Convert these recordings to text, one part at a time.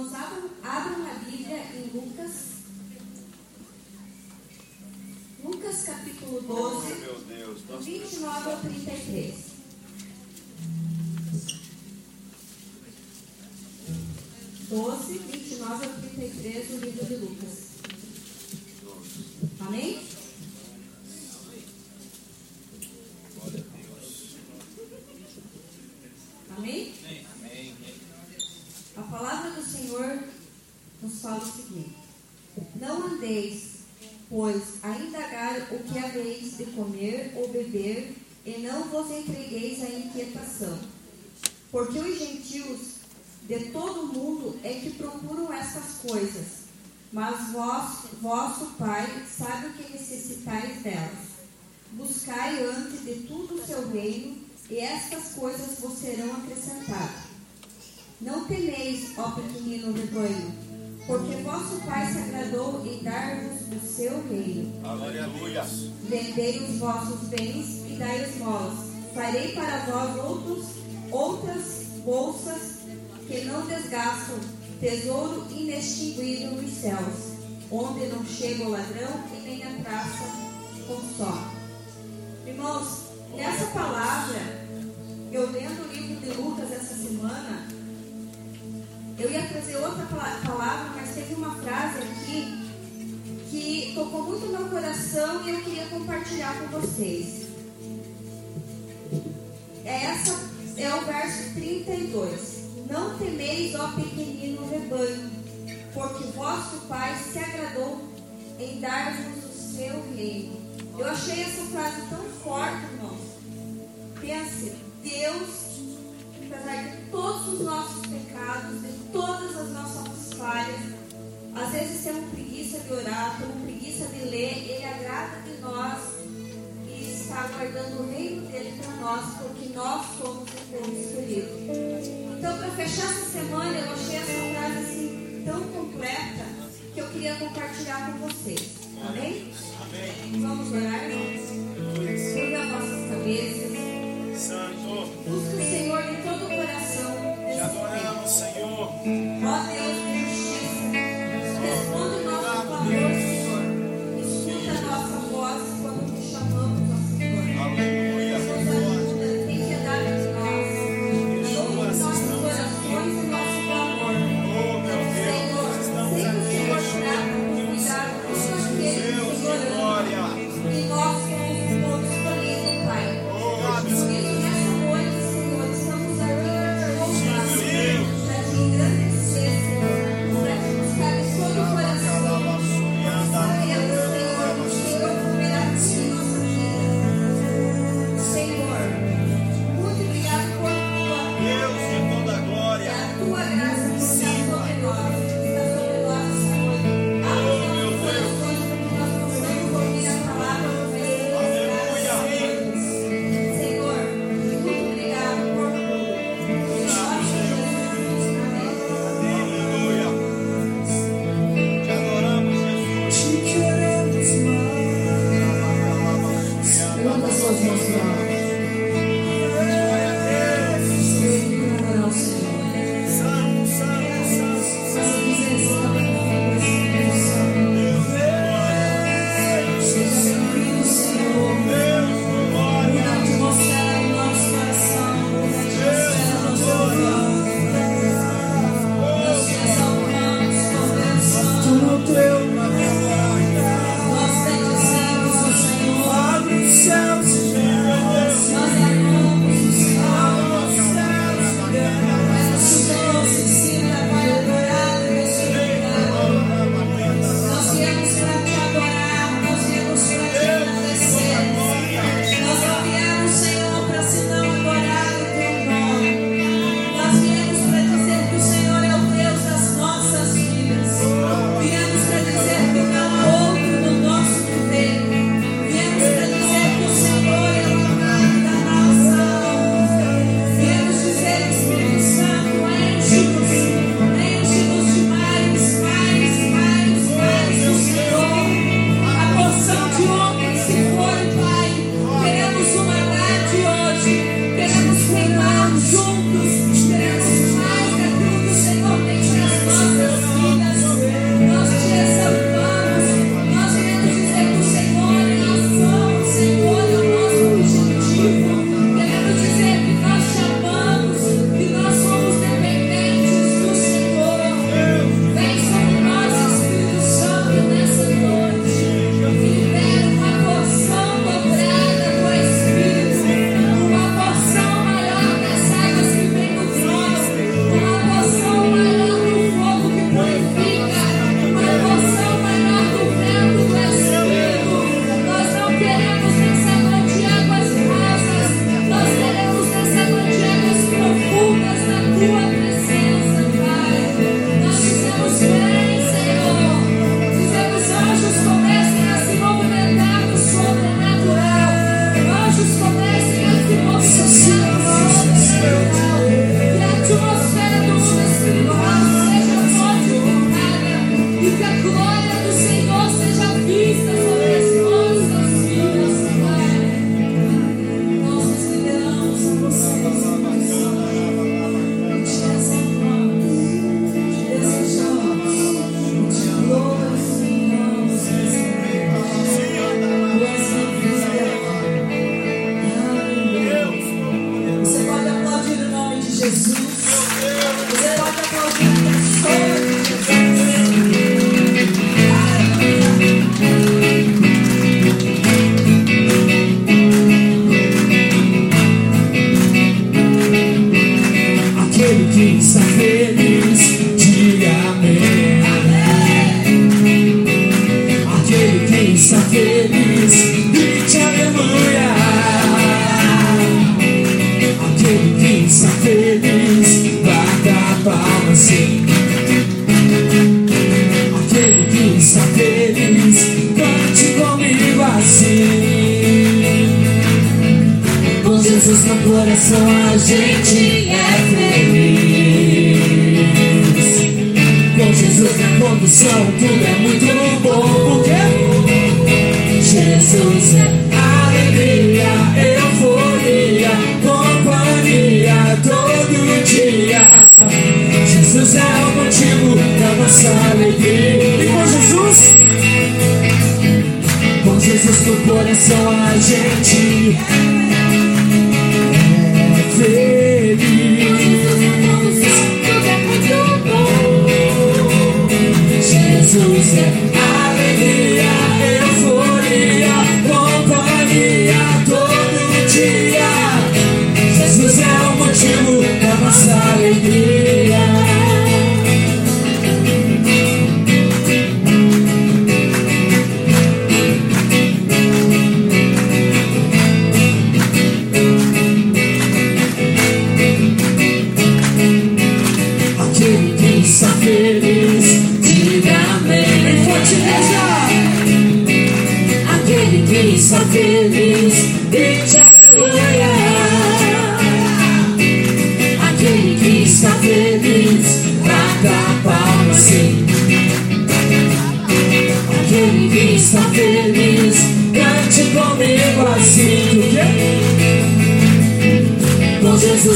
Irmãos, abram, abram a Bíblia em Lucas. Lucas capítulo 12, Meu Deus, nós 29 ao 33. Doze, 29 ao 33 do livro de Lucas. Amém? Amém? A palavra do Senhor nos fala o seguinte: Não andeis, pois, a indagar o que haveis de comer ou beber, e não vos entregueis à inquietação. Porque os gentios de todo o mundo é que procuram essas coisas, mas vós, vosso Pai sabe o que necessitais delas. Buscai antes de tudo o seu reino, e estas coisas vos serão acrescentadas. Não temeis, ó pequenino rebanho, porque vosso Pai se agradou em dar-vos o seu reino. Aleluia. Vendei os vossos bens e dai esmolas. Farei para vós outros, outras bolsas que não desgastam, tesouro inextinguível nos céus, onde não chega o ladrão e nem a traça consome. Irmãos, nessa palavra, eu lendo o livro de Lucas essa semana, eu ia trazer outra pala- palavra, mas teve uma frase aqui que tocou muito no meu coração e eu queria compartilhar com vocês. É essa é o verso 32. Não temeis, ó pequenino rebanho, porque vosso Pai se agradou em dar-vos o seu reino. Eu achei essa frase tão forte, irmãos. Pense, Deus, apesar de todos os nossos pecados, de todas as nossas falhas, às vezes temos preguiça de orar, temos preguiça de ler, Ele agrada de nós está guardando o reino dele para nós, porque nós somos o povo escolhido. Então, para fechar essa semana, eu achei essa frase assim tão completa que eu queria compartilhar com vocês. Amém? Vamos orar, irmãos? Curva as nossas cabeças. Santo, Busque o Senhor de todo o coração. te adoramos, Senhor. Ó Deus de justiça, responde o nosso clamor,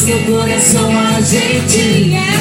No coração a gente é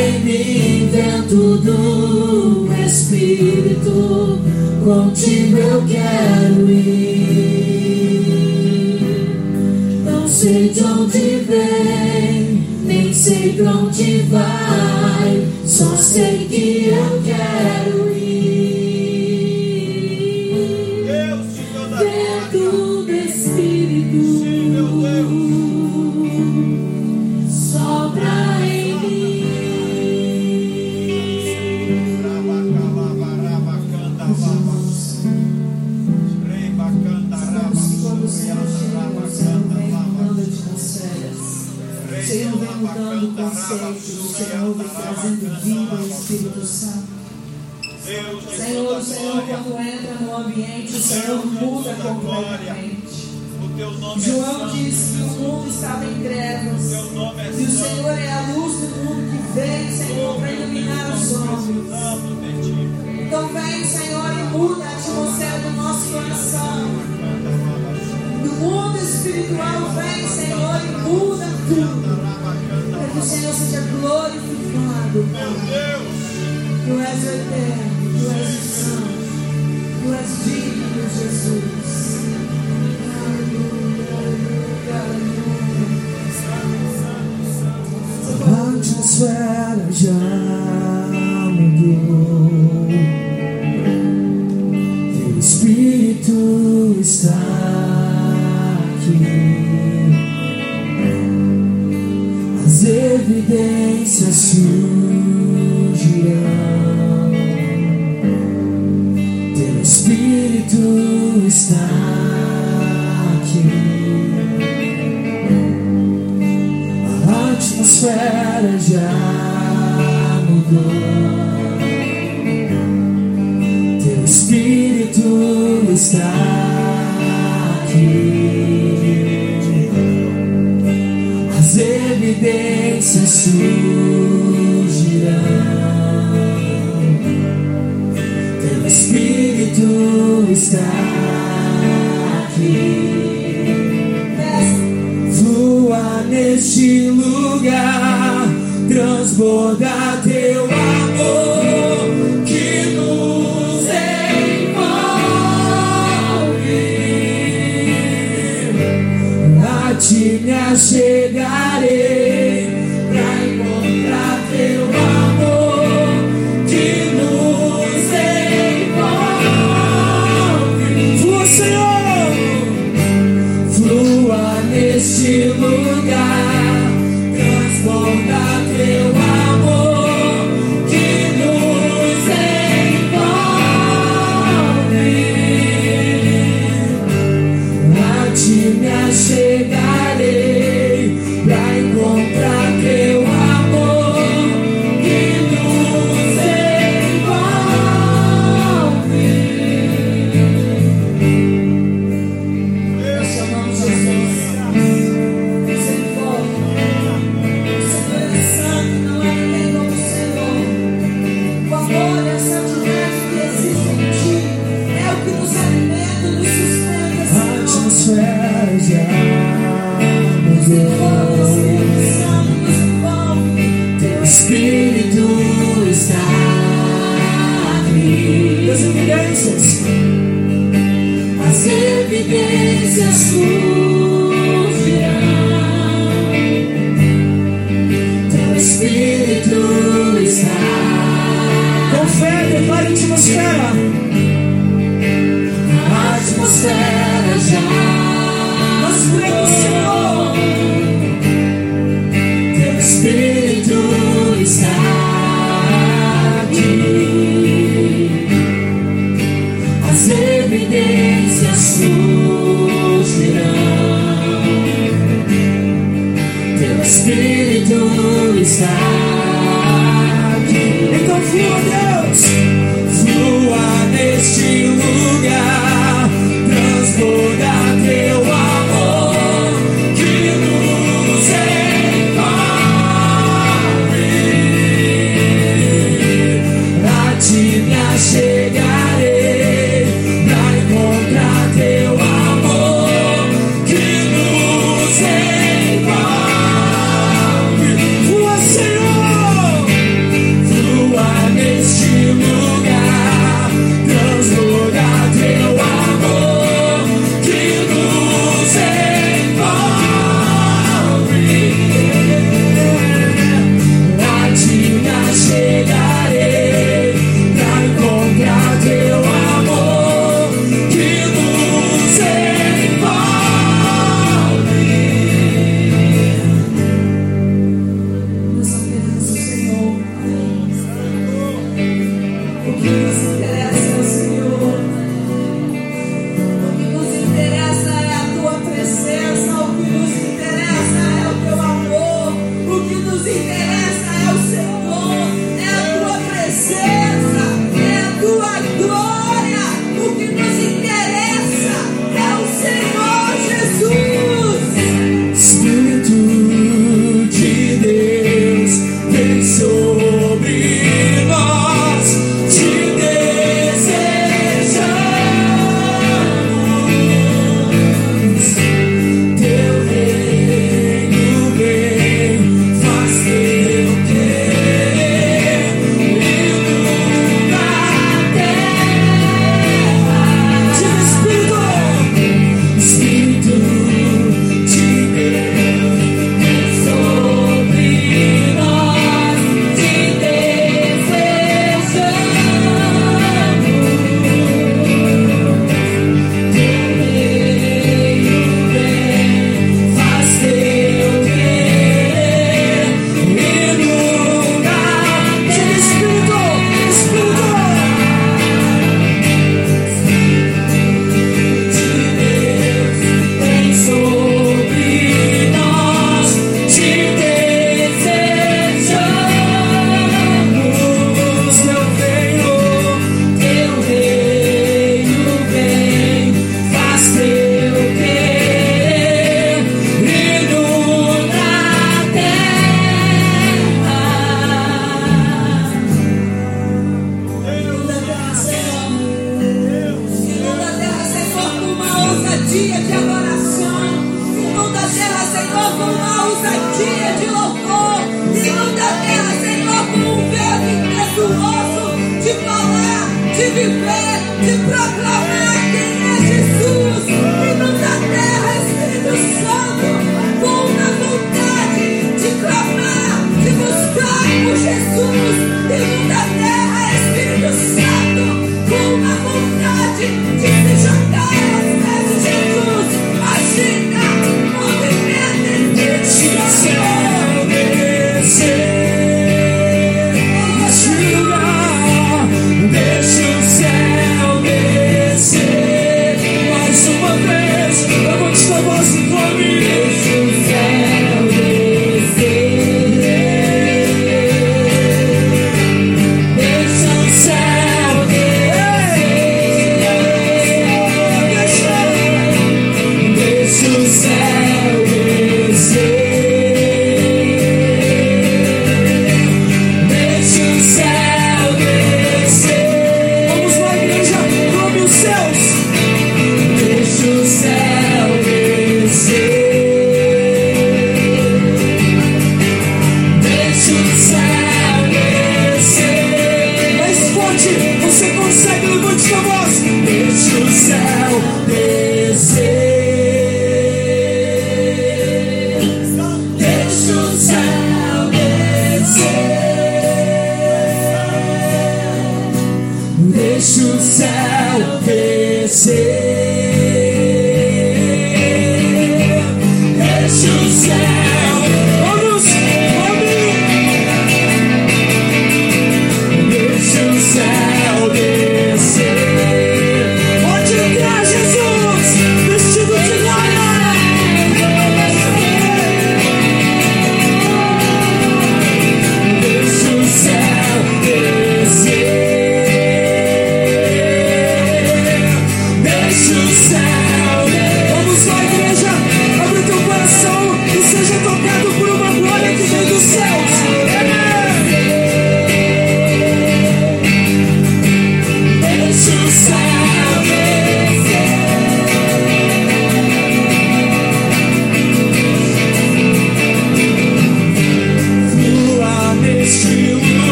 em mim dentro do Espírito, contigo eu quero ir. Não sei de onde vem, nem sei pra onde vai, só sei que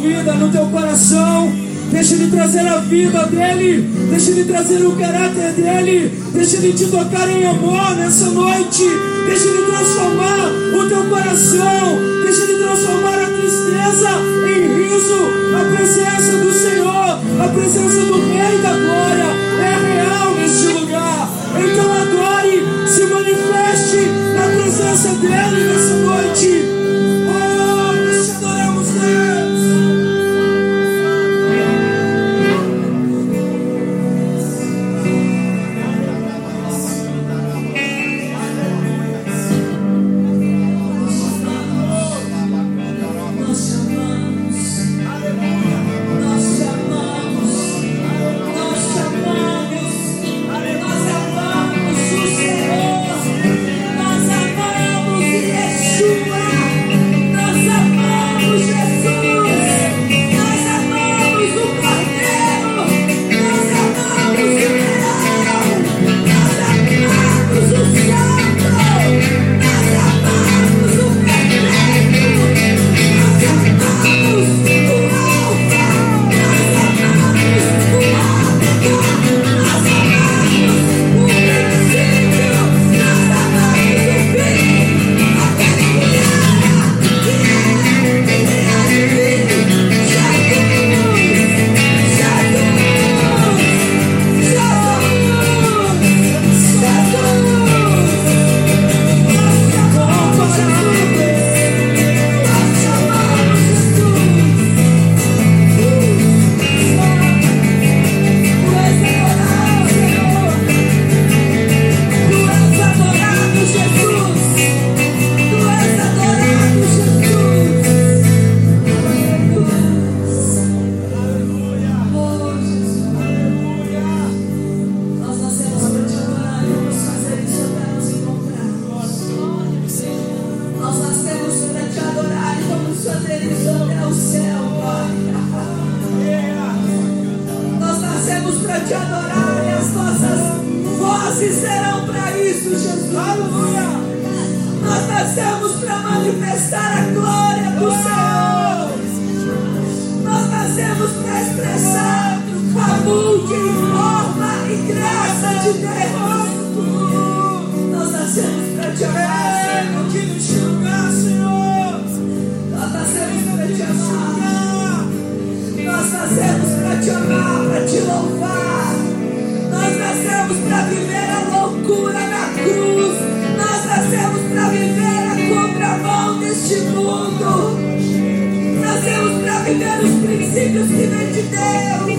vida, no teu coração. Deixa ele trazer a vida dele, deixa ele trazer o caráter dele, deixa ele te tocar em amor nessa noite, deixa ele transformar o teu coração, deixa ele transformar a tristeza em riso. A presença do Senhor, a presença do Rei da Glória é real neste lugar. Então adore, se manifeste na presença dele nessa noite. Te adorar e as nossas vozes serão para isso, Jesus. Aleluia. Nós nascemos para manifestar a glória do Senhor. Nós nascemos para expressar a multiforma e graça de Deus. Nós nascemos para te amar, nascemos para te amar, para te louvar. Nós nascemos para viver a loucura na cruz. Nós nascemos para viver a contramão deste mundo. Nascemos para viver os princípios que vêm de Deus.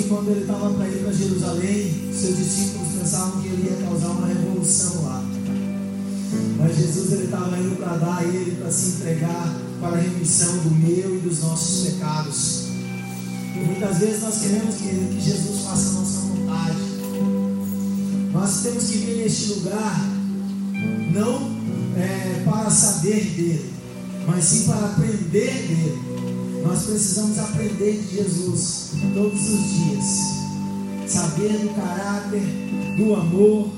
Que quando ele estava para ir para Jerusalém, seus discípulos pensavam que ele ia causar uma revolução lá. Mas Jesus ele estava indo para dar ele para se entregar para a remissão do meu e dos nossos pecados. E muitas vezes nós queremos que, que Jesus faça a nossa vontade. Nós temos que vir neste lugar não é, para saber dele, mas sim para aprender dele. Nós precisamos aprender de Jesus todos os dias, saber do caráter, do amor,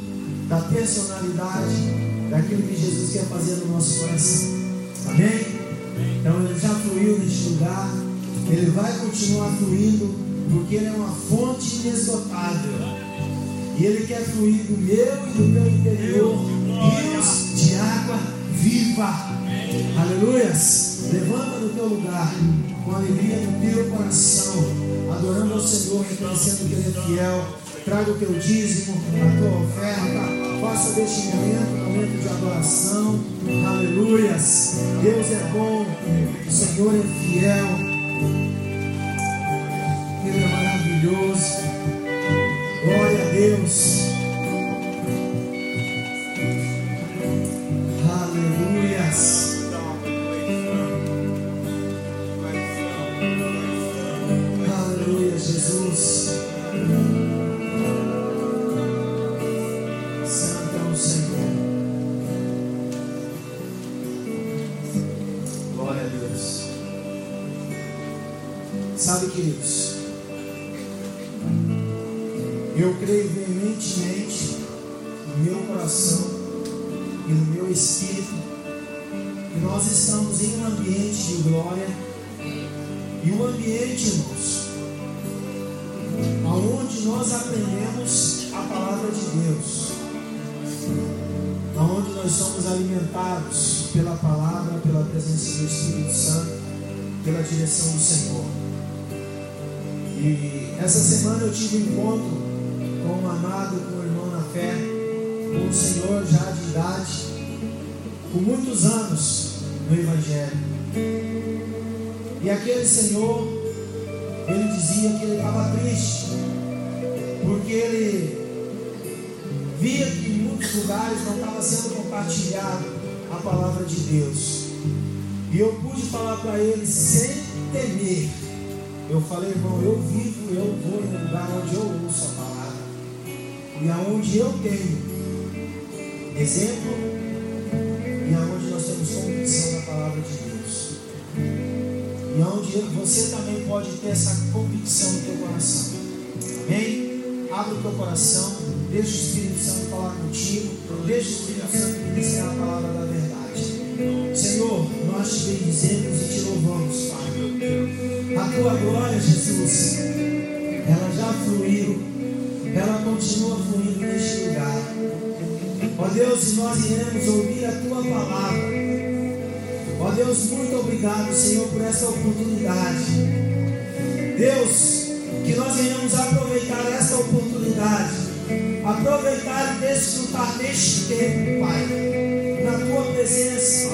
da personalidade, daquilo que Jesus quer fazer no nosso coração. Amém? Então ele já fluiu neste lugar, ele vai continuar fluindo, porque ele é uma fonte inesgotável. E Ele quer fluir do meu e do teu interior rios de água viva. Aleluias. Levanta do teu lugar com alegria no teu coração, adorando ao Senhor, reconhecendo que Ele é fiel. Traga o teu dízimo, a tua oferta. Faça deste momento momento de adoração. Aleluias. Deus é bom, o Senhor é fiel. Ele é maravilhoso. Glória a Deus. Pela presença do Espírito Santo, pela direção do Senhor. E essa semana eu tive um encontro com um amado, com um irmão na fé, com um senhor já de idade, com muitos anos no Evangelho. E aquele senhor, ele dizia que ele estava triste, porque ele via que em muitos lugares não estava sendo compartilhado a palavra de Deus. E eu pude falar para ele sem temer. Eu falei, irmão, eu vivo, eu vou no lugar onde eu ouço a palavra. E aonde eu tenho exemplo e aonde nós temos convicção da palavra de Deus. E onde você também pode ter essa convicção no teu coração. Amém? Abre o teu coração, deixa o Espírito Santo falar contigo, deixa o Espírito Santo ministrar a palavra da verdade. Senhor, nós te bendizemos e te louvamos, Pai. A tua glória, Jesus, ela já fluiu, ela continua fluindo neste lugar. Ó Deus, nós iremos ouvir a tua palavra. Ó Deus, muito obrigado, Senhor, por essa oportunidade. Deus, que nós venhamos aproveitar essa oportunidade, aproveitar e desfrutar deste tempo, Pai, na tua presença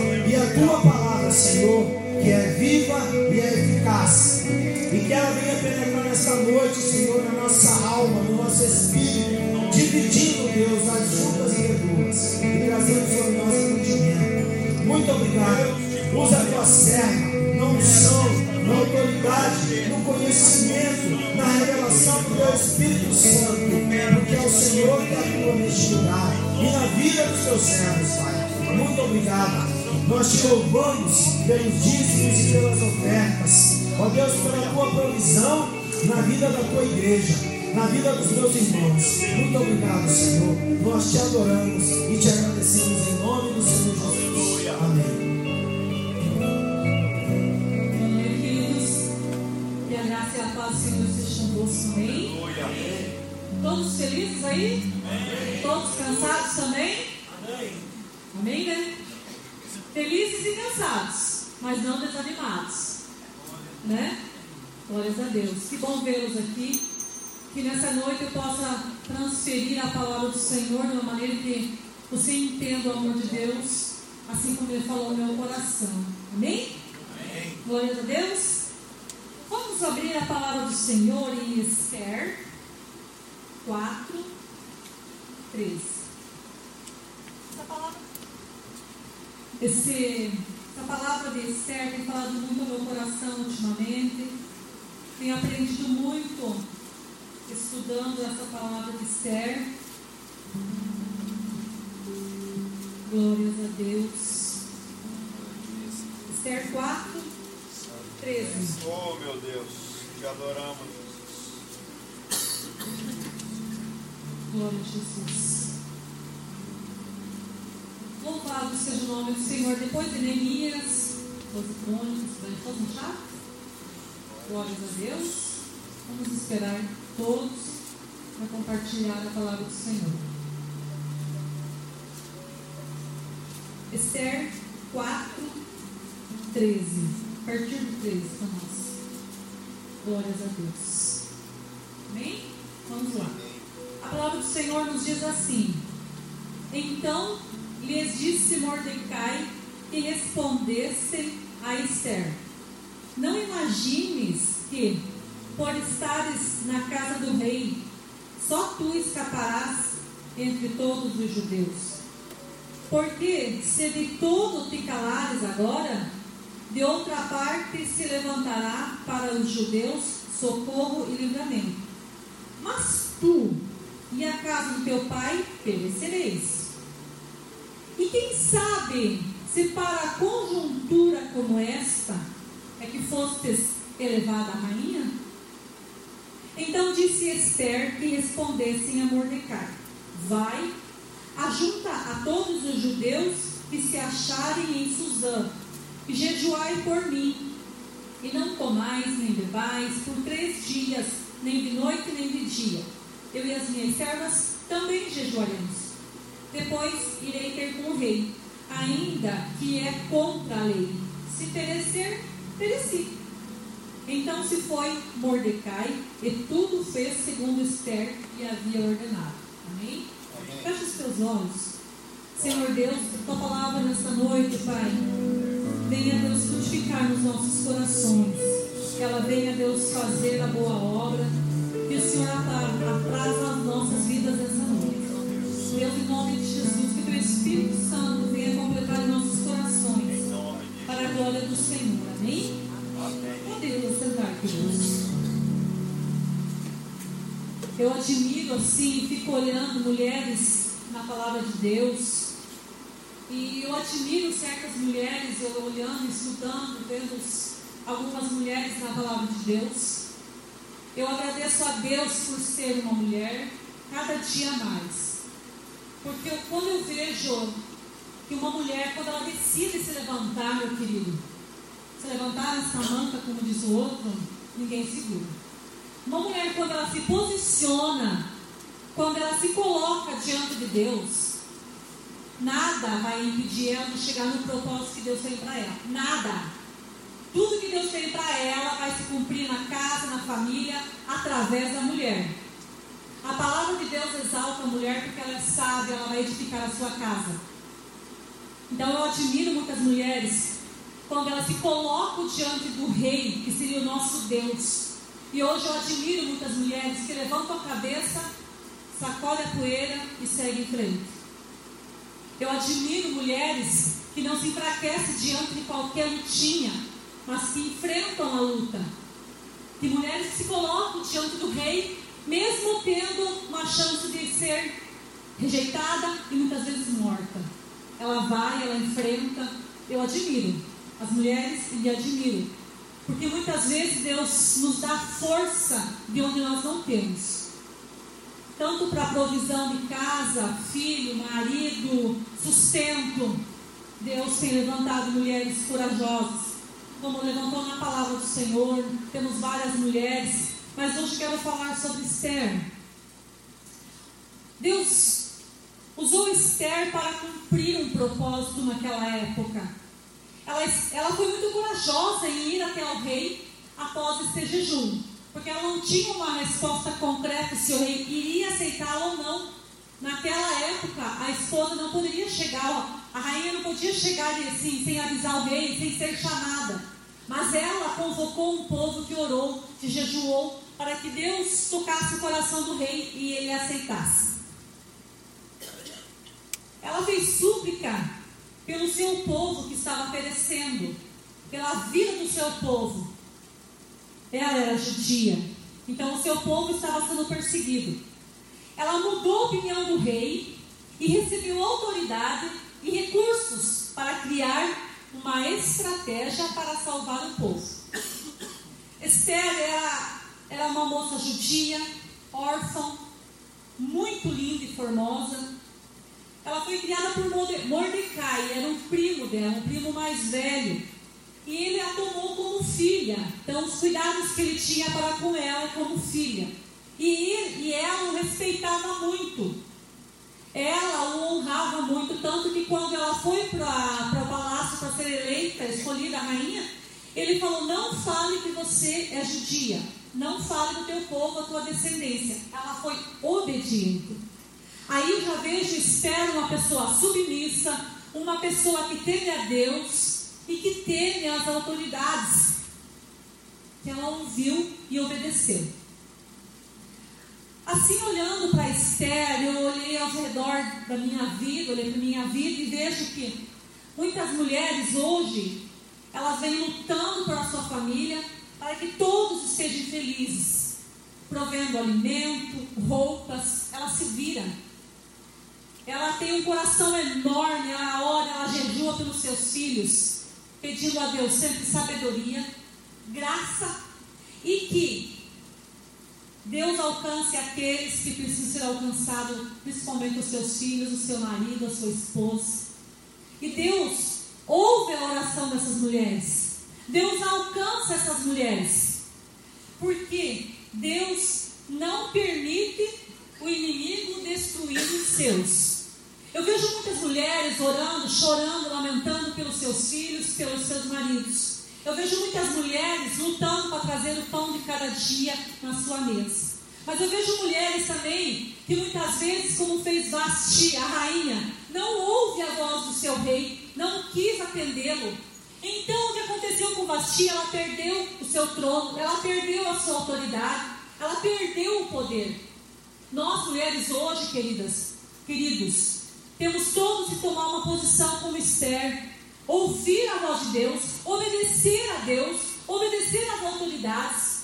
tua palavra, Senhor, que é viva e é eficaz, e que ela venha penetrar nesta noite, Senhor, na nossa alma, no nosso espírito, dividindo, Deus, as juntas e reduas e trazendo sobre nós entendimento. Muito obrigado. Usa a tua serva, na unção, na autoridade, no conhecimento, na revelação do teu Espírito Santo, porque é o Senhor que atua neste lugar e na vida dos teus servos, Pai. Muito obrigado. Nós te louvamos pelos dízimos e pelas ofertas. Ó Deus, pela tua provisão na vida da tua igreja, na vida dos meus irmãos. Muito obrigado, Senhor. Nós te adoramos e te agradecemos em nome do Senhor Jesus. Amém. Queridos, que a graça e a paz do Senhor estejam convosco, amém? Todos felizes aí? Todos cansados também? Amém, né? Felizes e cansados, mas não desanimados, né? Glórias a Deus. Que bom vê-los aqui. Que nessa noite eu possa transferir a palavra do Senhor de uma maneira que você entenda o amor de Deus, assim como Ele falou no meu coração. Amém? Glória a Deus. Vamos abrir a palavra do Senhor em Esther 4, 13. Essa palavra, esse, essa palavra de Esther tem falado muito ao meu coração ultimamente. Tenho aprendido muito estudando essa palavra de Esther. Glórias a Deus. Esther 4, 13. Oh, meu Deus, te adoramos. Glória a Jesus. Louvado seja o nome do Senhor. Depois de Neemias, os crônicos, vai todos já? Glórias a Deus. Vamos esperar todos para compartilhar a palavra do Senhor. Esther 4, 13. A partir do 13 para nós. Glórias a Deus. Amém? Vamos lá. A palavra do Senhor nos diz assim: Então lhes disse Mordecai que respondessem a Esther: Não imagines que, por estares na casa do rei, só tu escaparás entre todos os judeus. Porque se de todo te calares agora, de outra parte se levantará para os judeus socorro e livramento. Mas tu e a casa do teu pai perecereis. E quem sabe se para conjuntura como esta é que fostes elevada a rainha? Então disse Esther que respondessem a Mordecai: Vai, ajunta a todos os judeus que se acharem em Suzã, e jejuai por mim, e não comais nem bebais por três dias, nem de noite nem de dia. Eu e as minhas servas também jejuaremos. Depois irei ter com o rei, ainda que é contra a lei. Se perecer, pereci. Então se foi Mordecai e tudo fez segundo Esther lhe havia ordenado. Amém? Feche os teus olhos. Senhor Deus, tua palavra nesta noite, Pai, venha Deus frutificar nos nossos corações. Que ela venha Deus fazer a boa obra. Que o Senhor atrasa as nossas vidas nessa noite. Deus, em nome de Jesus, que teu Espírito Santo venha completar nossos corações. Para a glória do Senhor. Amém? Podemos sentar, queridos. Eu admiro assim, fico olhando mulheres na palavra de Deus. E eu admiro certas mulheres, eu olhando, estudando, vendo algumas mulheres na palavra de Deus. Eu agradeço a Deus por ser uma mulher cada dia mais. Porque eu, quando eu vejo que uma mulher, quando ela decide se levantar, meu querido, se levantar nessa manca, como diz o outro, ninguém segura. Uma mulher, quando ela se posiciona, quando ela se coloca diante de Deus, nada vai impedir ela de chegar no propósito que Deus tem para ela. Nada. Tudo que Deus tem para ela vai se cumprir na casa, na família, através da mulher. A palavra de Deus exalta a mulher porque ela é sábia, ela vai edificar a sua casa. Então eu admiro muitas mulheres quando elas se colocam diante do rei, que seria o nosso Deus. E hoje eu admiro muitas mulheres que levantam a cabeça, sacodem a poeira e seguem em frente. Eu admiro mulheres que não se enfraquecem diante de qualquer lutinha, mas que enfrentam a luta. De mulheres que se colocam diante do rei, mesmo tendo uma chance de ser rejeitada e muitas vezes morta. Ela vai, ela enfrenta. Eu admiro as mulheres e admiro. Porque muitas vezes Deus nos dá força de onde nós não temos. Tanto para provisão de casa, filho, marido, sustento. Deus tem levantado mulheres corajosas como levantou na palavra do Senhor, temos várias mulheres, mas hoje quero falar sobre Esther. Deus usou Esther para cumprir um propósito naquela época. Ela, ela foi muito corajosa em ir até o rei após esse jejum, porque ela não tinha uma resposta concreta se o rei iria aceitá-la ou não. Naquela época, a esposa não poderia chegar, a rainha não podia chegar assim, sem avisar o rei, sem ser chamada. Mas ela convocou um povo que orou, que jejuou, para que Deus tocasse o coração do rei e ele aceitasse. Ela fez súplica pelo seu povo que estava perecendo, pela vida do seu povo. Ela era judia, então o seu povo estava sendo perseguido. Ela mudou a opinião do rei e recebeu autoridade e recursos para criar uma estratégia para salvar o povo. Esther era, era uma moça judia, órfã, muito linda e formosa. Ela foi criada por Mordecai, era um primo dela, um primo mais velho. E ele a tomou como filha. Então, os cuidados que ele tinha para com ela como filha. E, e ela o respeitava muito ela o honrava muito, tanto que quando ela foi para o palácio para ser eleita, escolhida rainha, ele falou: Não fale que você é judia, não fale do teu povo, a tua descendência. Ela foi obediente. Aí já vejo Esther uma pessoa submissa, uma pessoa que teme a Deus e que teme as autoridades. Que ela ouviu e obedeceu. Assim, olhando para Esther, eu olhei ao redor da minha vida, olhei para minha vida e vejo que muitas mulheres hoje, elas vêm lutando por a sua família para que todos estejam felizes, provendo alimento, roupas, ela se vira. Ela tem um coração enorme, ela ora, ela jejua pelos seus filhos, pedindo a Deus sempre sabedoria, graça e que Deus alcance aqueles que precisam ser alcançados, principalmente os seus filhos, o seu marido, a sua esposa. E Deus ouve a oração dessas mulheres. Deus alcança essas mulheres. Porque Deus não permite o inimigo destruir os seus. Eu vejo muitas mulheres orando, chorando, lamentando pelos seus filhos, pelos seus maridos. Eu vejo muitas mulheres lutando para trazer o pão de cada dia na sua mesa. Mas eu vejo mulheres também que muitas vezes, como fez Vasti, a rainha, não ouve a voz do seu rei, não quis atendê-lo. Então o que aconteceu com Vasti? Ela perdeu o seu trono, ela perdeu a sua autoridade, ela perdeu o poder. Nós mulheres hoje, queridas, queridos, temos todos que tomar uma posição como Esther, ouvir a voz de Deus, obedecer a Deus, obedecer às autoridades.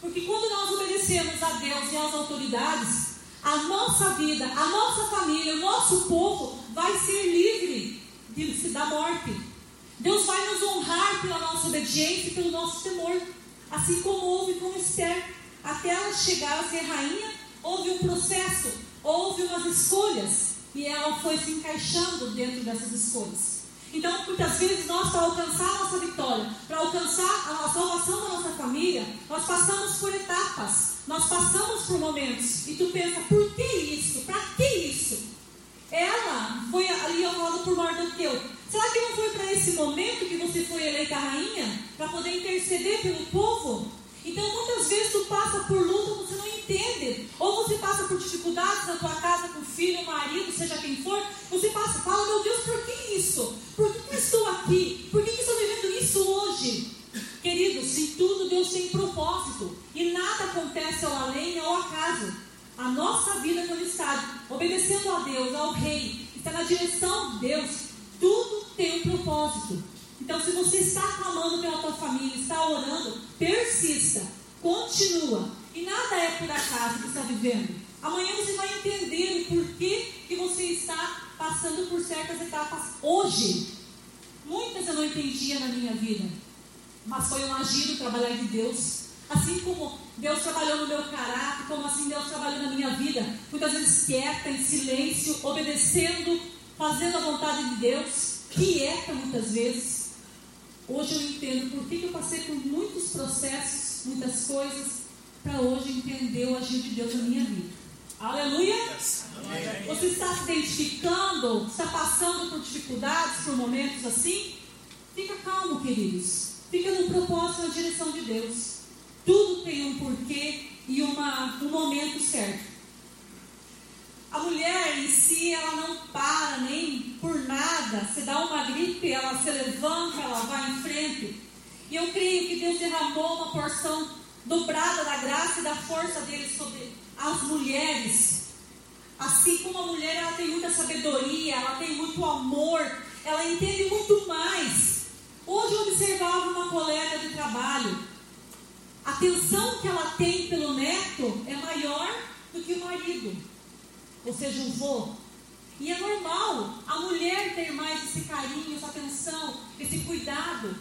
Porque quando nós obedecemos a Deus e às autoridades, a nossa vida, a nossa família, o nosso povo vai ser livre da morte. Deus vai nos honrar pela nossa obediência e pelo nosso temor. Assim como houve com Esther. até ela chegar a ser rainha, houve um processo, houve umas escolhas, e ela foi se encaixando dentro dessas escolhas. Então, muitas vezes, nós, para alcançar a nossa vitória, para alcançar a salvação da nossa família, nós passamos por etapas, nós passamos por momentos. E tu pensa, por que isso? Para que isso? Ela foi ali lado por Mardoqueu. Será que não foi para esse momento que você foi eleita rainha? Para poder interceder pelo povo? Então, muitas vezes tu passa por luta, você não entende. Ou você passa por dificuldades na tua casa com filho, marido, seja quem for. Você passa, fala, meu Deus, por que isso? Por que, eu estou aqui? Por que, que estou vivendo isso hoje? Queridos, em tudo Deus tem propósito. E nada acontece ao além ou ao acaso. A nossa vida, quando está obedecendo a Deus, ao Rei, está na direção de Deus, tudo tem um propósito. Então, se você está clamando pela tua família, está orando, persista, continua. E nada é por acaso que está vivendo. Amanhã você vai entender o porquê que você está passando por certas etapas hoje. Muitas eu não entendia na minha vida, mas foi um agir do trabalhar de Deus. Assim como Deus trabalhou no meu caráter, como assim Deus trabalhou na minha vida, muitas vezes quieta, em silêncio, obedecendo, fazendo a vontade de Deus, quieta muitas vezes. Hoje eu entendo por que, eu passei por muitos processos, muitas coisas, para hoje entender o agir de Deus na minha vida. Aleluia! Você está se identificando, está passando por dificuldades, por momentos assim? Fica calmo, queridos. Fica no propósito, na direção de Deus. Tudo tem um porquê e uma, um momento certo. A mulher em si, ela não para nem por nada. Se dá uma gripe, ela se levanta, ela vai em frente. E eu creio que Deus derramou uma porção dobrada da graça e da força dele sobre as mulheres. Assim como a mulher, ela tem muita sabedoria, ela tem muito amor, ela entende muito mais. Hoje eu observava uma colega de trabalho. A atenção que ela tem pelo neto é maior do que o marido ou seja, o vô. E é normal a mulher ter mais esse carinho, essa atenção, esse cuidado.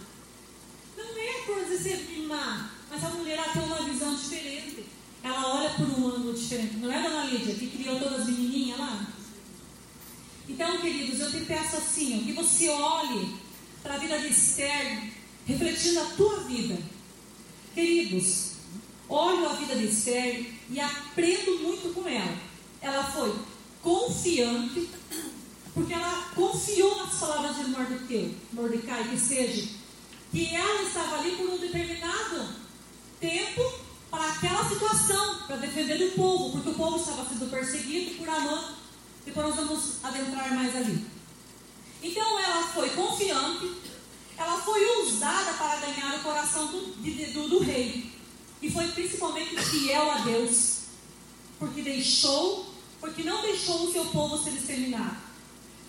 Não é por mimar, mas a mulher ela tem uma visão diferente. Ela olha por um ângulo diferente. Não é, dona Lídia, que criou todas as menininhas lá? Então, queridos, eu te peço assim, que você olhe para a vida de Esther, refletindo a tua vida. Queridos, olho a vida de Esther e aprendo muito com ela ela foi confiante, porque ela confiou nas palavras de Mordecai, Mordecai que seja, que ela estava ali por um determinado tempo para aquela situação, para defender o povo, porque o povo estava sendo perseguido por Amã. Depois nós vamos adentrar mais ali. Então ela foi confiante, ela foi usada para ganhar o coração do, do, do rei. E foi principalmente fiel a Deus, porque deixou porque não deixou o seu povo ser exterminado.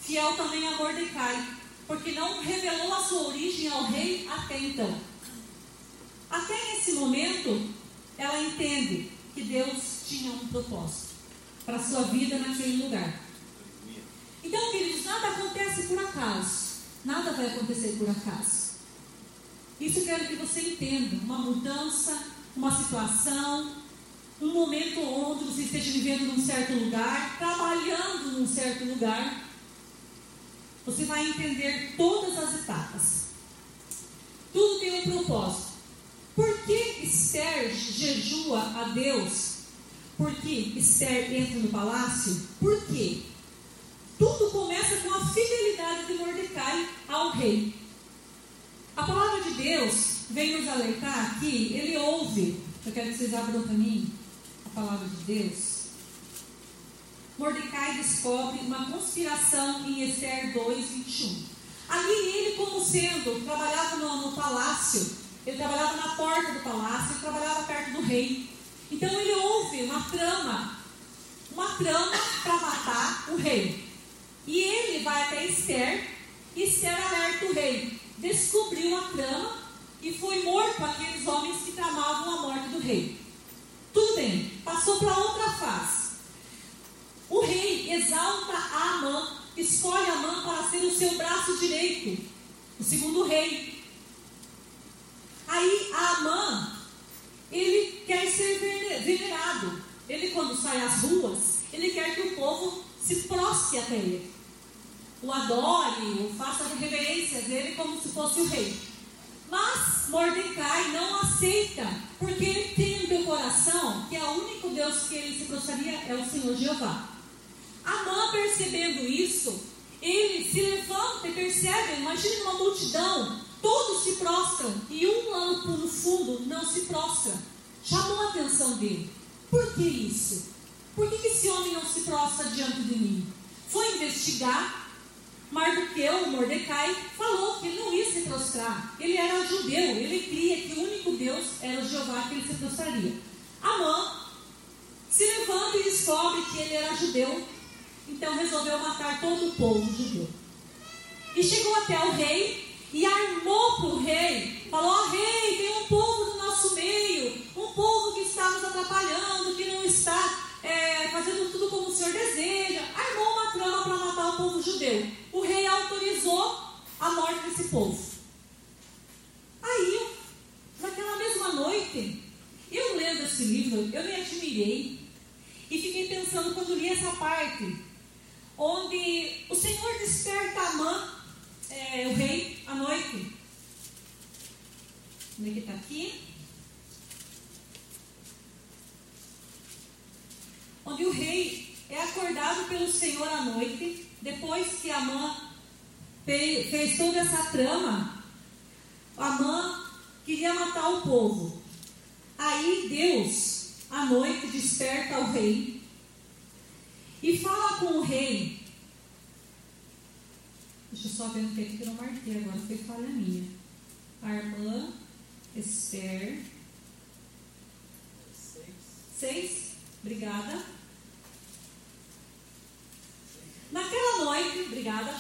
Fiel também a Mordecai, porque não revelou a sua origem ao rei até então. Até nesse momento, ela entende que Deus tinha um propósito para a sua vida naquele lugar. Então, queridos, nada acontece por acaso. Nada vai acontecer por acaso. Isso eu quero que você entenda. Uma mudança, uma situação, um momento onde você esteja vivendo num certo lugar, trabalhando num certo lugar, você vai entender todas as etapas. Tudo tem um propósito. Por que Esther jejua a Deus? Por que Esther entra no palácio? Por quê? Tudo começa com a fidelidade de Mordecai ao rei. A palavra de Deus vem nos alertar aqui, ele ouve. Eu quero que vocês abram para mim palavra de Deus, Mordecai descobre uma conspiração em Esther 2, 21. Ali ele, como sendo, trabalhava no, no palácio, ele trabalhava na porta do palácio, ele trabalhava perto do rei. Então ele ouve uma trama, uma trama para matar o rei. E ele vai até Esther, Esther alerta o rei. Descobriu a trama e foi morto aqueles homens que tramavam a morte do rei. Tudo bem, passou para outra face. O rei exalta a Amã, escolhe Amã para ser o seu braço direito, o segundo rei. Aí Amã, ele quer ser venerado. Ele, quando sai às ruas, ele quer que o povo se prostre até ele. O adore, o faça reverências dele como se fosse o rei. Mas Mordecai não aceita, porque ele tem no seu coração que é o único Deus que ele se prostraria é o Senhor Jeová. Amã, percebendo isso, ele se levanta e percebe, imagine uma multidão, todos se prostram e um lá no fundo não se prostra. Chamou a atenção dele. Por que isso? Por que esse homem não se prostra diante de mim? Foi investigar. Mardoqueu, Mordecai, falou que ele não ia se prostrar. Ele era judeu, ele cria que o único Deus era o Jeová que ele se prostraria. Amã se levanta e descobre que ele era judeu, então resolveu matar todo o povo judeu. E chegou até o rei e armou para o rei. Falou: oh, rei, tem um povo no nosso meio, um povo que está nos atrapalhando, que não está é, fazendo tudo como o Senhor deseja. Armou uma trama para matar o povo judeu. O rei autorizou a morte desse povo. Aí, naquela mesma noite, eu lendo esse livro, eu me admirei e fiquei pensando quando li essa parte, onde o Senhor desperta Amã, é, o rei, à noite. Como é que está aqui? Onde o rei é acordado pelo Senhor à noite, depois que Amã fez toda essa trama, Amã queria matar o povo. Aí Deus, à noite, desperta o rei e fala com o rei. Deixa eu só ver no que que eu não marquei agora, foi falha minha. Armã, Esther. Seis. Seis. Obrigada. Naquela noite, obrigada.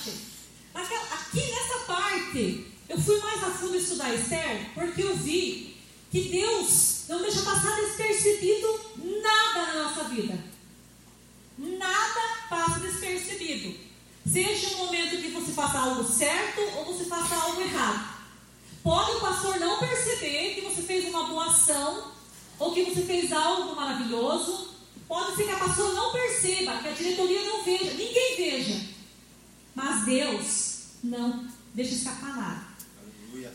Naquela, aqui nessa parte, eu fui mais a fundo estudar Esther, porque eu vi que Deus não deixa passar despercebido nada na nossa vida. Nada passa despercebido. Seja um momento que você faça algo certo ou você faça algo errado. Pode o pastor não perceber que você fez uma boa ação ou que você fez algo maravilhoso, Pode ser que a pastora não perceba, que a diretoria não veja, ninguém veja. Mas Deus não deixa escapar nada. Aleluia.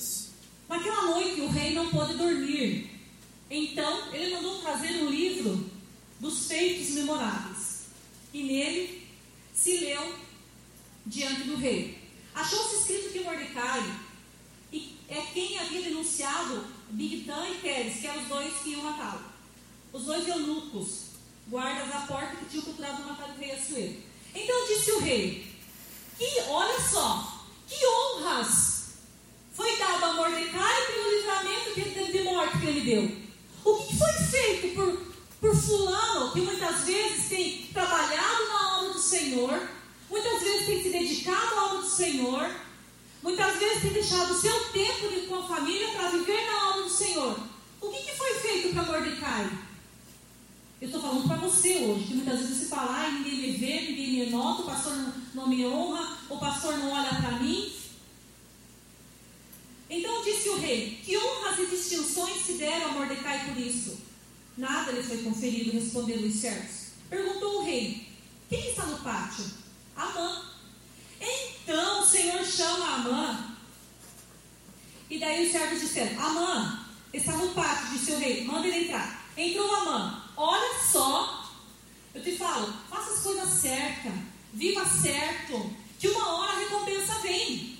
Naquela noite o rei não pôde dormir. Então ele mandou trazer um livro dos feitos memoráveis. E nele se leu diante do rei. Achou-se escrito que Mordecai é quem havia denunciado Bigtan e Teres, que eram os dois que iam matá-lo. Os dois eunucos guardas da porta que tinham procurado matar o rei Assuero. Então disse o rei: que, olha só, que honras foi dado a Mordecai pelo livramento de, de morte que ele deu. O que foi feito por, por fulano, que muitas vezes tem trabalhado na obra do Senhor, muitas vezes tem se dedicado à obra do Senhor, muitas vezes tem deixado o seu tempo com a família para viver na obra do Senhor. O que, que foi feito para Mordecai? Eu estou falando para você hoje, que muitas vezes você fala, ah, ninguém me vê, ninguém me nota, o pastor não, não me honra, o pastor não olha para mim. Então disse o rei: Que honras e distinções se deram a Mordecai por isso? Nada lhe foi conferido, responderam os servos. Perguntou o rei: Quem está no pátio? Amã. Então o Senhor chama Amã. E daí os servos disseram: Amã está no pátio, disse o rei, manda ele entrar. Entrou Amã. Olha só, eu te falo, faça as coisas certas, viva certo, que uma hora a recompensa vem.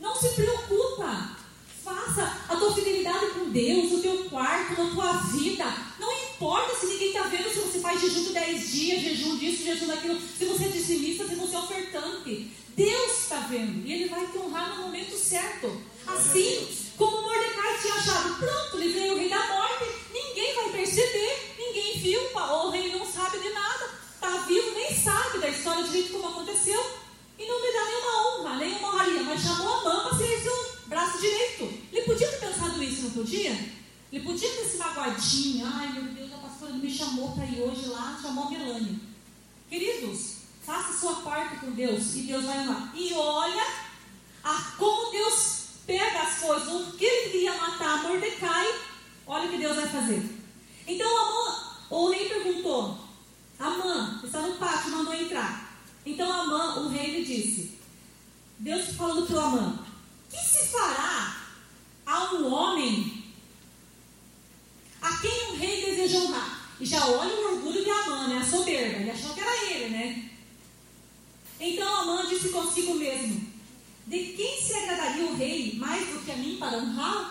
Não se preocupa. Faça a tua fidelidade com Deus, no teu quarto, na tua vida. Não importa se ninguém está vendo se você faz jejum de 10 dias, jejum disso, jejum daquilo, se você é dizimista, se você é ofertante. Deus está vendo e Ele vai te honrar no momento certo. Assim como Mordecai tinha achado, pronto, livrei o rei da morte, ninguém vai perceber ninguém viu, o rei não sabe de nada, está vivo, nem sabe da história direito como aconteceu, e não me dá nenhuma honra, nenhuma honraria, mas chamou a mão para ser seu braço direito. Ele podia ter pensado isso, não podia? Ele podia ter se magoadinho, ai meu Deus, a pastora me chamou para ir hoje lá, chamou a Melania. Queridos, faça sua parte com Deus e Deus vai honrar. E olha a como Deus pega as coisas, o que ele queria matar Mordecai, olha o que Deus vai fazer. Então Amã, o rei perguntou, Amã, está no pátio, mandou entrar. Então Amã, o rei, lhe disse, Deus falou para Amã, que se fará a um homem a quem o rei desejou matar? E já olha o orgulho de Amã, né? a soberba, ele achou que era ele, né? Então Amã disse consigo mesmo, de quem se agradaria o rei mais do que a mim para honrá-lo?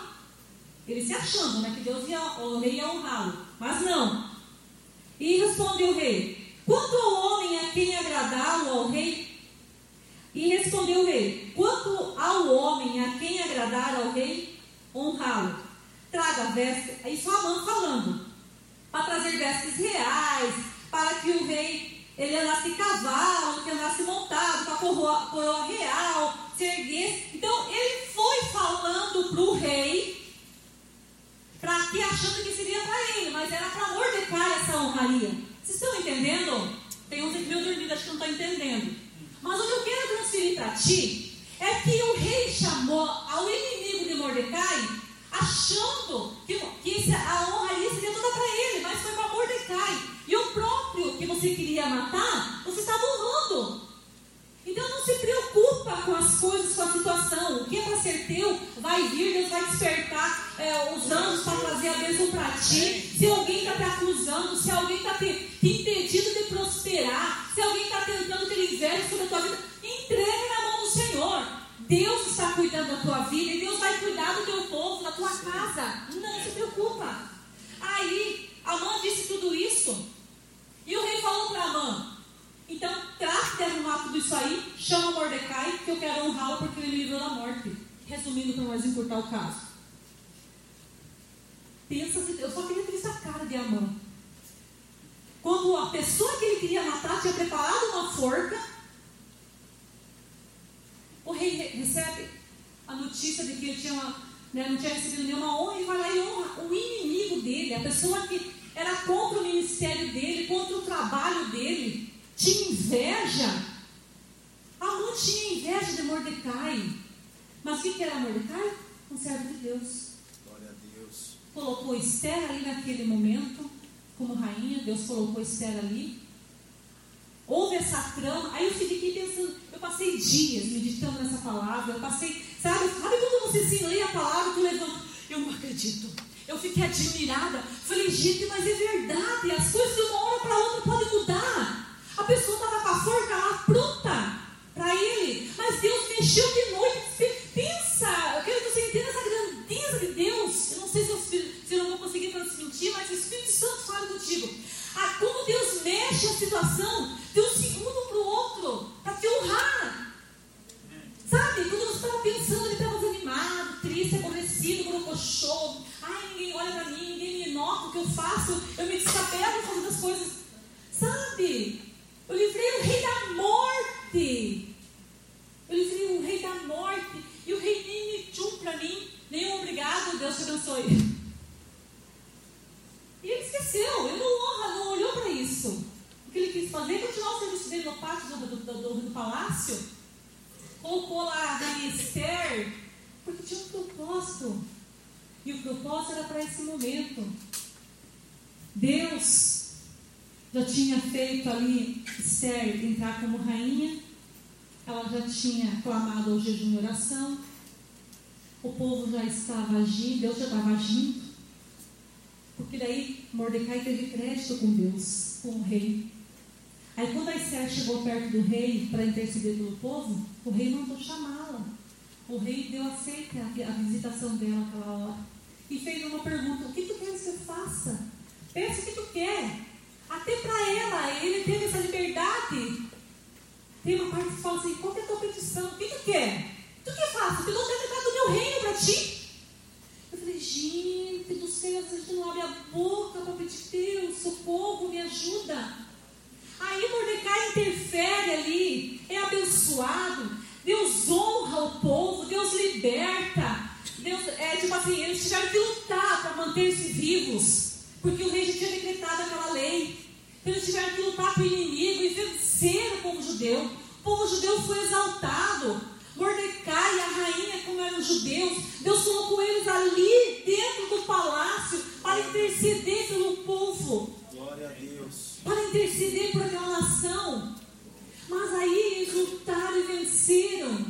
Ele se achando, né? Que Deus ia, o rei ia honrá-lo. Mas não. E respondeu o rei: Quanto ao homem a quem agradá-lo ao rei? E respondeu o rei: Quanto ao homem a quem agradar ao rei, honrá-lo. Traga vestes, isso Amã falando, para trazer vestes reais, para que o rei ele andasse cavalo, que andasse montado, com a coroa real, Então ele foi falando para o rei, para que achando que seria para ele, mas era para Mordecai essa honraria. Vocês estão entendendo? Tem uns aqui meio dormidos, acho que não estão entendendo. Mas o que eu quero transferir para ti é que o rei chamou ao inimigo de Mordecai achando que, que a honraria seria toda para ele, mas foi para Mordecai. E o próprio que você queria matar, você estava honrando. Então não se preocupa com as coisas, com a situação. O que é para ser teu, vai vir, Deus vai despertar é, os anjos para trazer a bênção para ti. Se alguém está te acusando, se alguém está te, te impedindo de prosperar, se alguém está tentando ter inveja sobre a tua vida, entregue na mão do Senhor. Deus está cuidando da tua vida e Deus vai cuidar do teu povo, da tua casa. Não se preocupa. Aí, Amã disse tudo isso. E o rei falou para Amã: Então, trate de arrumar tudo isso aí, chama Mordecai, que eu quero honrá-lo porque ele me livrou da morte. Resumindo, para mais encurtar o caso. Pensa se eu só queria ter essa cara de Amã. Quando a pessoa que ele queria matar tinha preparado uma forca, o rei recebe a notícia de que ele tinha né, não tinha recebido nenhuma honra e vai lá e honra o inimigo dele, a pessoa que era contra o ministério dele, contra o trabalho dele, tinha inveja. Amon tinha inveja de Mordecai. Mas o que, que era Mordecai? Um servo de Deus. Glória a Deus. Colocou Esther ali naquele momento, como rainha, Deus colocou Esther ali. Houve essa trama, aí eu fiquei pensando, eu passei dias meditando nessa palavra, eu passei, sabe, sabe quando você se lê a palavra, tu levanta, eu não acredito. Eu fiquei admirada. Falei, gente, mas é verdade. As coisas de uma hora para outra podem mudar. A pessoa estava com a forca lá pronta para ele. Mas Deus mexeu de noite. Pensa, eu quero que você entenda essa grandeza de Deus. Eu não sei se eu, se eu não vou conseguir transmitir, mas o Espírito Santo fala contigo. Ah, como Deus mexe a situação de um segundo para o outro, para te honrar. Sabe, quando você estava pensando, ele estava desanimado, triste, aborrecido, brocochô. Ai, ninguém olha para mim, ninguém me nota o que eu faço, eu me descapelo fazendo as coisas. Sabe, eu livrei o rei da morte. Eu livrei o rei da morte. E o rei nem me tchum para mim, nenhum obrigado, Deus te abençoe. E ele esqueceu, ele não honra, não olhou para isso. O que ele quis fazer é continuar o serviço dele no pátio do, do, do, do palácio. Colocou lá a Esther, porque tinha um propósito. E o propósito era para esse momento. Deus já tinha feito ali Esther entrar como rainha. Ela já tinha clamado ao jejum e oração. O povo já estava agindo, Deus já estava agindo. Porque daí Mordecai teve crédito com Deus, com o rei. Aí quando a Esther chegou perto do rei para interceder pelo povo, o rei mandou chamá-la. O rei deu aceita a visitação dela naquela hora. E fez uma pergunta: O que tu queres que eu faça? Pensa o que tu quer. Até para ela, ele teve essa liberdade. Tem uma parte que fala assim: Qual é a tua petição? O que tu quer? Tu que faça? Eu dou metade do meu reino para ti. Eu falei, gente do céu, a gente não abre a boca para pedir Deus, socorro, me ajuda. Aí Mordecai interfere ali, é abençoado, Deus honra o povo, Deus liberta. Deus, é tipo assim, eles tiveram que lutar para manter-se vivos, porque o rei já tinha decretado aquela lei. Então eles tiveram que lutar com o inimigo e vencer o povo judeu. O povo judeu foi exaltado. Mordecai e a rainha, como eram judeus, Deus colocou eles ali dentro do palácio para interceder pelo povo. Glória a Deus. Para interceder por aquela nação. Mas aí eles lutaram e venceram.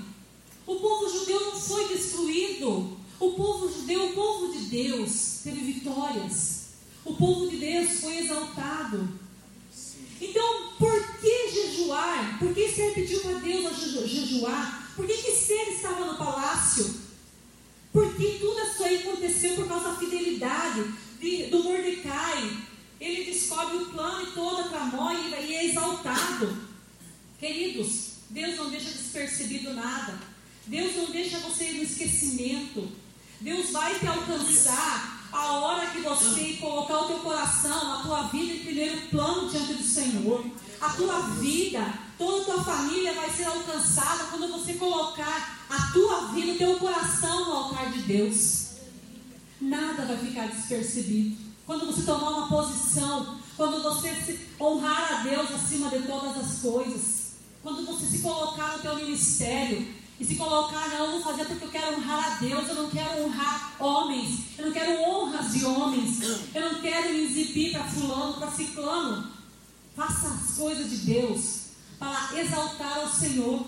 O povo judeu não foi destruído. O povo judeu, o povo de Deus, teve vitórias. O povo de Deus foi exaltado. Então, por que jejuar? Por que Esther pediu para Deus a jejuar? Por que, que Esther estava no palácio? Porque tudo isso aí aconteceu por causa da fidelidade de, do Mordecai. Ele descobre o plano e toda a tramóia e é exaltado. Queridos, Deus não deixa despercebido nada. Deus não deixa você no esquecimento. Deus vai te alcançar a hora que você colocar o teu coração, a tua vida em primeiro plano diante do Senhor. A tua vida, toda a tua família vai ser alcançada quando você colocar a tua vida, o teu coração no altar de Deus. Nada vai ficar despercebido. Quando você tomar uma posição, quando você honrar a Deus acima de todas as coisas, quando você se colocar no teu ministério, e se colocar, não, eu vou fazer porque eu quero honrar a Deus, eu não quero honrar homens, eu não quero honras de homens, eu não quero me exibir para fulano, para ciclano. Faça as coisas de Deus para exaltar ao Senhor.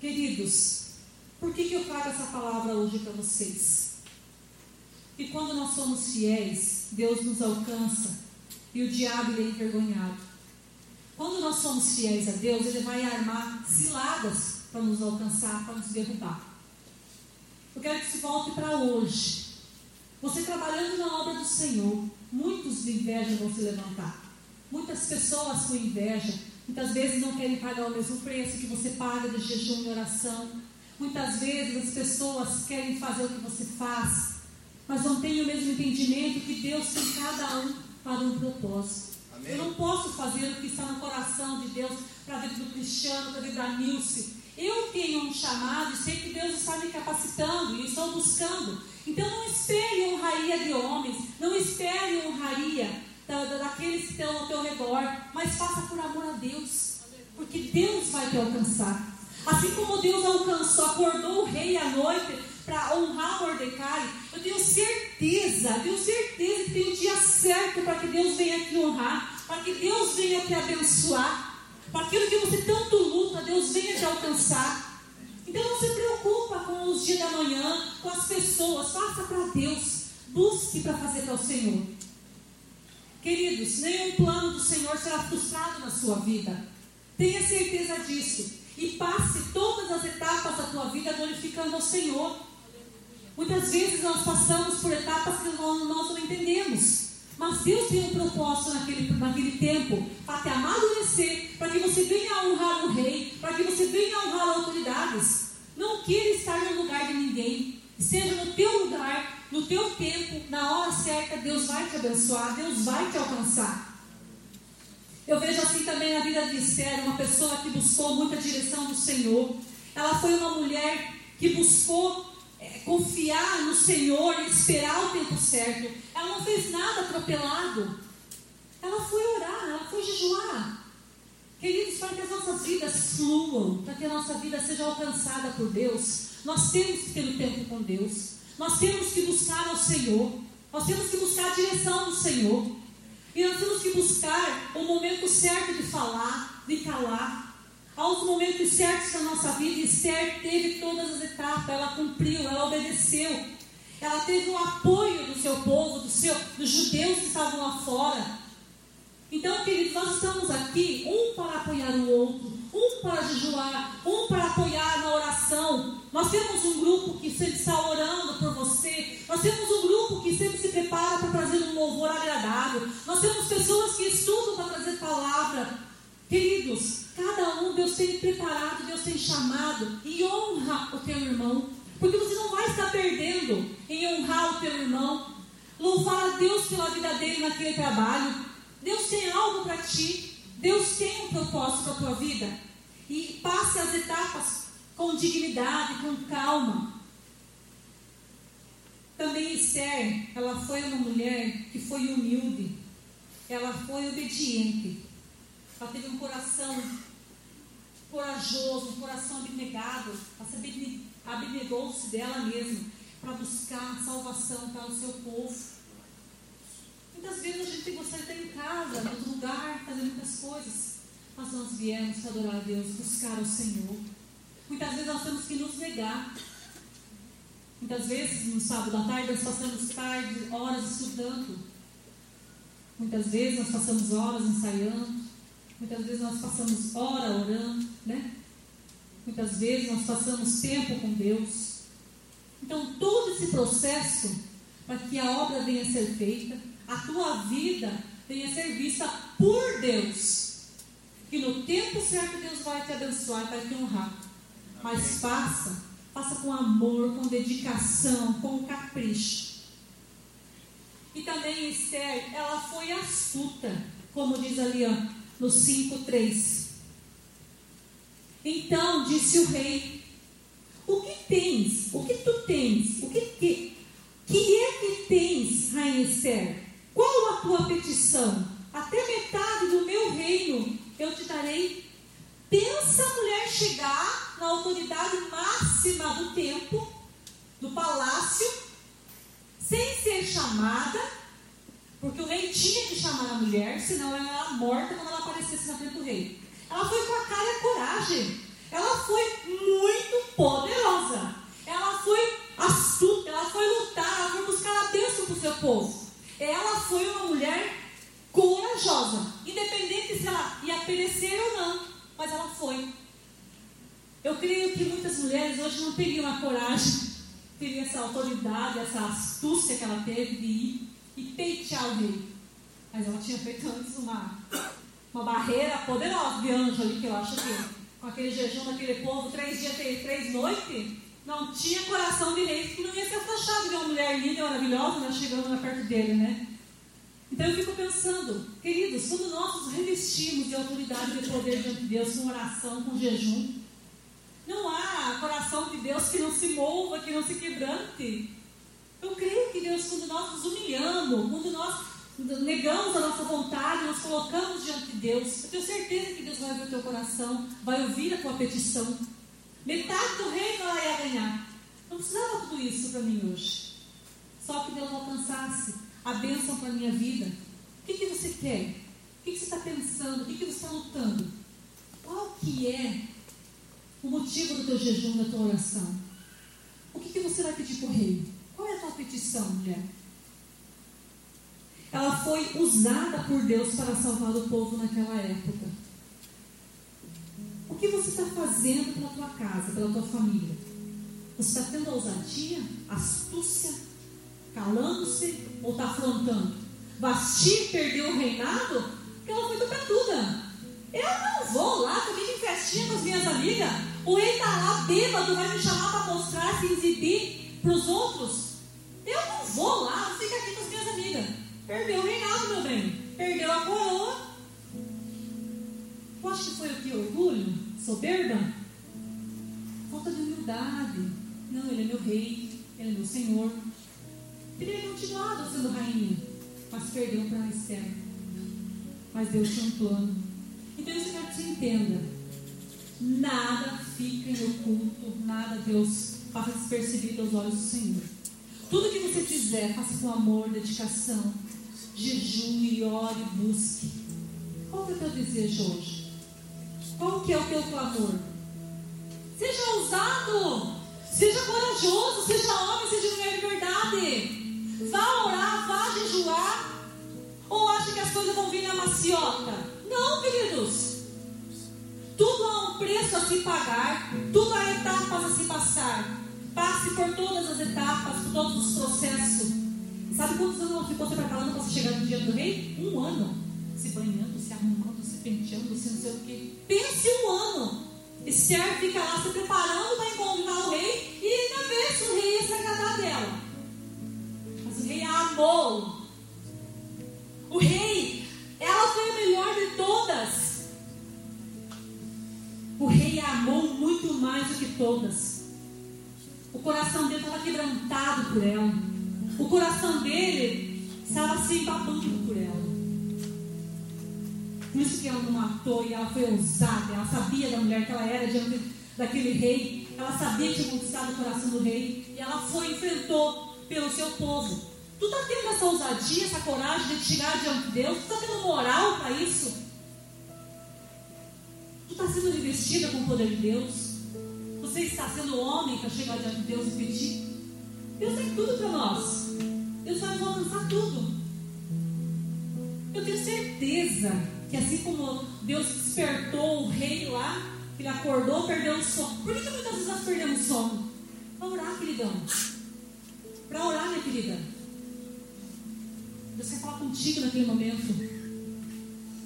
Queridos, por que, que eu trago essa palavra hoje para vocês? E quando nós somos fiéis, Deus nos alcança e o diabo é envergonhado. Quando nós somos fiéis a Deus, Ele vai armar ciladas para nos alcançar, para nos derrubar. Eu quero que se volte para hoje. Você trabalhando na obra do Senhor, muitos de inveja vão se levantar. Muitas pessoas com inveja, muitas vezes não querem pagar o mesmo preço que você paga de jejum e oração. Muitas vezes as pessoas querem fazer o que você faz, mas não têm o mesmo entendimento que Deus tem cada um para um propósito. Eu não posso fazer o que está no coração de Deus para vida do Cristiano, para vida da Nilce. Eu tenho um chamado e sei que Deus está me capacitando e estou buscando. Então não espere honraria de homens, não espere honraria da, da, daqueles que estão ao teu redor, mas faça por amor a Deus, porque Deus vai te alcançar. Assim como Deus alcançou, acordou o rei à noite para honrar Mordecai, eu tenho certeza, tenho certeza que tem o dia certo para que Deus venha te honrar, para que Deus venha te abençoar, para aquilo que você tanto luta, Deus venha te alcançar. Então não se preocupa com os dias da manhã, com as pessoas, faça para Deus, busque para fazer para o Senhor. Queridos, nenhum plano do Senhor será frustrado na sua vida. Tenha certeza disso. E passe todas as etapas da tua vida glorificando ao Senhor. Muitas vezes nós passamos por etapas que nós não entendemos. Mas Deus tem um propósito naquele, naquele tempo para te amadurecer, para que você venha honrar o rei, para que você venha honrar autoridades. Não queira estar no lugar de ninguém. Seja no teu lugar, no teu tempo, na hora certa, Deus vai te abençoar, Deus vai te alcançar. Eu vejo assim também na vida de Esther, uma pessoa que buscou muita direção do Senhor. Ela foi uma mulher que buscou confiar no Senhor e esperar o tempo certo. Ela não fez nada atropelado. Ela foi orar, ela foi jejuar. Queridos, para que as nossas vidas fluam, para que a nossa vida seja alcançada por Deus, nós temos que ter o um tempo com Deus. Nós temos que buscar ao Senhor. Nós temos que buscar a direção do Senhor. E nós temos que buscar o momento certo de falar, de calar, aos momentos certos da nossa vida, Esther teve todas as etapas, ela cumpriu, ela obedeceu. Ela teve o apoio do seu povo, do seu, dos judeus que estavam lá fora. Então, queridos, nós estamos aqui, um para apoiar o outro, um para jejuar, um para apoiar na oração. Nós temos um grupo que sempre está orando por você. Nós temos um grupo que sempre se prepara para trazer um louvor agradável. Nós temos pessoas que estudam para trazer palavra. Queridos, cada um Deus tem preparado, Deus tem chamado e honra o teu irmão, porque você não vai estar perdendo em honrar o teu irmão, louvar a Deus pela vida dele naquele trabalho. Deus tem algo para ti, Deus tem um propósito para a tua vida e passe as etapas com dignidade, com calma. Também Esther, ela foi uma mulher que foi humilde, ela foi obediente. Ela teve um coração corajoso, um coração abnegado. Ela abnegou-se dela mesma para buscar salvação para o seu povo. Muitas vezes a gente gostaria de estar em casa, em outro lugar, fazer muitas coisas. Mas nós viemos adorar a Deus, buscar o Senhor. Muitas vezes nós temos que nos negar. Muitas vezes, no sábado à tarde, nós passamos tarde, horas estudando. Muitas vezes nós passamos horas ensaiando. Muitas vezes nós passamos hora orando, né? Muitas vezes nós passamos tempo com Deus. Então, todo esse processo, para que a obra venha a ser feita, a tua vida venha a ser vista por Deus. Que no tempo certo Deus vai te abençoar, vai te honrar. Mas faça, faça com amor, com dedicação, com capricho. E também Esther, ela foi astuta, como diz ali ó, no 5,3. Então disse o rei: O que tens? O que tu tens? O que, que, que é que tens, Rainha Esther? Qual a tua petição? Até metade do meu reino eu te darei. Pensa a mulher chegar na autoridade máxima do tempo, do palácio, sem ser chamada, porque o rei tinha que chamar a mulher, senão ela era morta quando ela aparecesse na frente do rei. Ela foi com a cara e a coragem. Ela foi muito poderosa. Ela foi astuta, ela foi lutar, ela foi buscar a bênção para o seu povo. Ela foi uma mulher corajosa, independente se ela ia perecer ou não, mas ela foi. Eu creio que muitas mulheres hoje não teriam a coragem, teriam essa autoridade, essa astúcia que ela teve de ir peitear o rei. Mas ela tinha feito antes uma, uma barreira poderosa de anjo ali, que eu acho que com aquele jejum daquele povo, três dias, três, três noites, não tinha coração de rei que não ia ser afastado de uma mulher linda e maravilhosa, né, chegando lá perto dele, né? Então eu fico pensando, queridos, quando nós nos revestimos de autoridade e de poder diante de Deus com oração, com jejum, não há coração de Deus que não se mova, que não se quebrante. Eu creio que Deus, quando nós nos humilhamos, quando nós negamos a nossa vontade, nós colocamos diante de Deus, eu tenho certeza que Deus vai ver o teu coração, vai ouvir a tua petição. Metade do reino ela ia ganhar. Não precisava tudo isso para mim hoje. Só que Deus alcançasse a bênção para a minha vida. O que, que você quer? O que, que você está pensando? O que, que você está lutando? Qual que é o motivo do teu jejum, da tua oração? O que, que você vai pedir o rei? Qual é a tua petição, mulher? Ela foi usada por Deus para salvar o povo naquela época. O que você está fazendo pela tua casa, pela tua família? Você está tendo ousadia, astúcia, calando-se ou está afrontando? Vasti perdeu o reinado porque ela foi tupetuda. Eu não vou lá, aqui em festinha com as minhas amigas. O rei está lá bêbado, vai me chamar para mostrar, se exibir para os outros. Eu não vou lá, fica aqui com as minhas amigas. Perdeu o reinado, meu bem. Perdeu a coroa. Eu acho que foi o que? Orgulho? Soberba? Falta de humildade. Não, ele é meu rei, ele é meu senhor. Teria continuado sendo rainha, mas perdeu para Esther. Mas Deus tinha um plano. Então eu quero que você entenda. Nada fica em oculto, nada Deus passa despercebido aos olhos do Senhor. Tudo que você fizer, faça com amor, dedicação, jejue, ore, busque. Qual que é o teu desejo hoje? Qual que é o teu clamor? Seja ousado, seja corajoso, seja homem, seja mulher de verdade. Vá orar, vá jejuar. Ou acha que as coisas vão vir na maciota? Não, queridos. Tudo há um preço a se pagar, tudo há etapas a se passar. Passe por todas as etapas, por todos os processos. Sabe quantos anos ela ficou se preparando para chegar no dia do rei? Um ano. Se banhando, se arrumando, se penteando, se não sei o quê. Pense um ano. Esther fica lá se preparando para encontrar o rei e ainda vê se o rei ia se agradar dela. Mas o rei a amou. O rei, ela foi a melhor de todas. O rei a amou muito mais do que todas. O coração dele estava quebrantado por ela. O coração dele estava se babando por ela. Por isso que ela não matou e ela foi ousada. Ela sabia da mulher que ela era diante daquele rei. Ela sabia que tinha conquistado o coração do rei. E ela foi e enfrentou pelo seu povo. Tu está tendo essa ousadia, essa coragem de chegar diante de Deus? Tu está tendo moral para isso? Tu está sendo revestida com o poder de Deus? Você está sendo homem para chegar diante de Deus e pedir? Deus tem tudo para nós. Deus vai nos alcançar tudo. Eu tenho certeza que assim como Deus despertou o rei lá, ele acordou, perdeu o sono. Por que, que muitas vezes nós perdemos o sono? Para orar, queridão. Para orar, minha querida. Deus quer falar contigo naquele momento.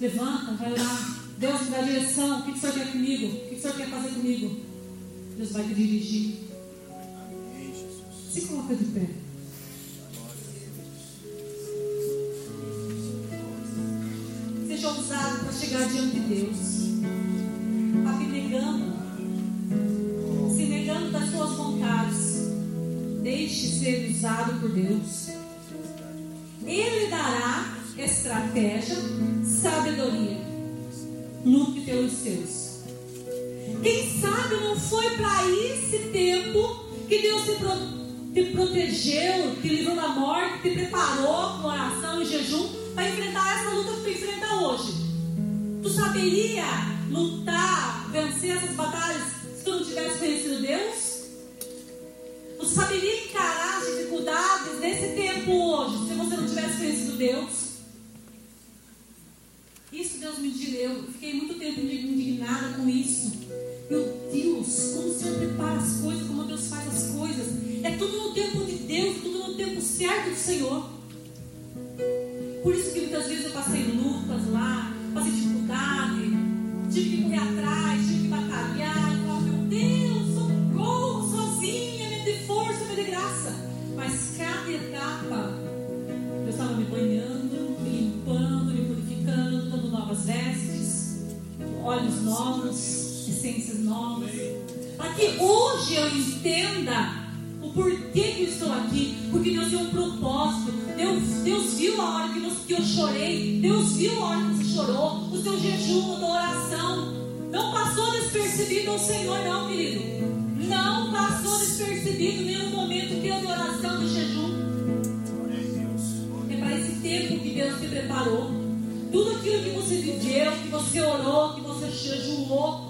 Levanta, vai orar. Deus me dá direção. O que, que o Senhor quer comigo? O que, que o Senhor quer fazer comigo? Deus vai te dirigir. Se coloca de pé. Seja ousado para chegar diante de Deus. Abnegando. Se negando das suas vontades. Deixe ser usado por Deus. Ele dará estratégia, sabedoria. Lute pelos seus. Quem sabe não foi para esse tempo que Deus te, pro- te protegeu, te livrou da morte, te preparou com oração e jejum para enfrentar essa luta que tu enfrenta hoje. Tu saberia lutar, vencer essas batalhas se tu não tivesse conhecido Deus? Tu saberia encarar as dificuldades desse tempo hoje se você não tivesse conhecido Deus? Isso Deus me disse, eu fiquei muito tempo indignada com isso. Meu Deus, como o Senhor prepara as coisas, como Deus faz as coisas. É tudo no tempo de Deus, tudo no tempo certo do Senhor. Por isso que muitas vezes eu passei lutas lá, passei dificuldade, tive que correr atrás, tive que batalhar, e falava, meu Deus, socorro, sozinha, me dê força, me dê graça. Mas cada etapa, Deus estava me banhando, me limpando, me purificando, dando novas vestes, olhos novos, essências novas. Para que hoje eu entenda o porquê que eu estou aqui. Porque Deus tem um propósito. Deus, Deus viu a hora que, que eu chorei. Deus viu a hora que você chorou. O seu jejum, a tua oração. Não passou despercebido ao Senhor, não, querido. Não passou despercebido nenhum momento teu de oração, de jejum. É para esse tempo que Deus te preparou. Tudo aquilo que você viveu, que você orou, que você jejuou.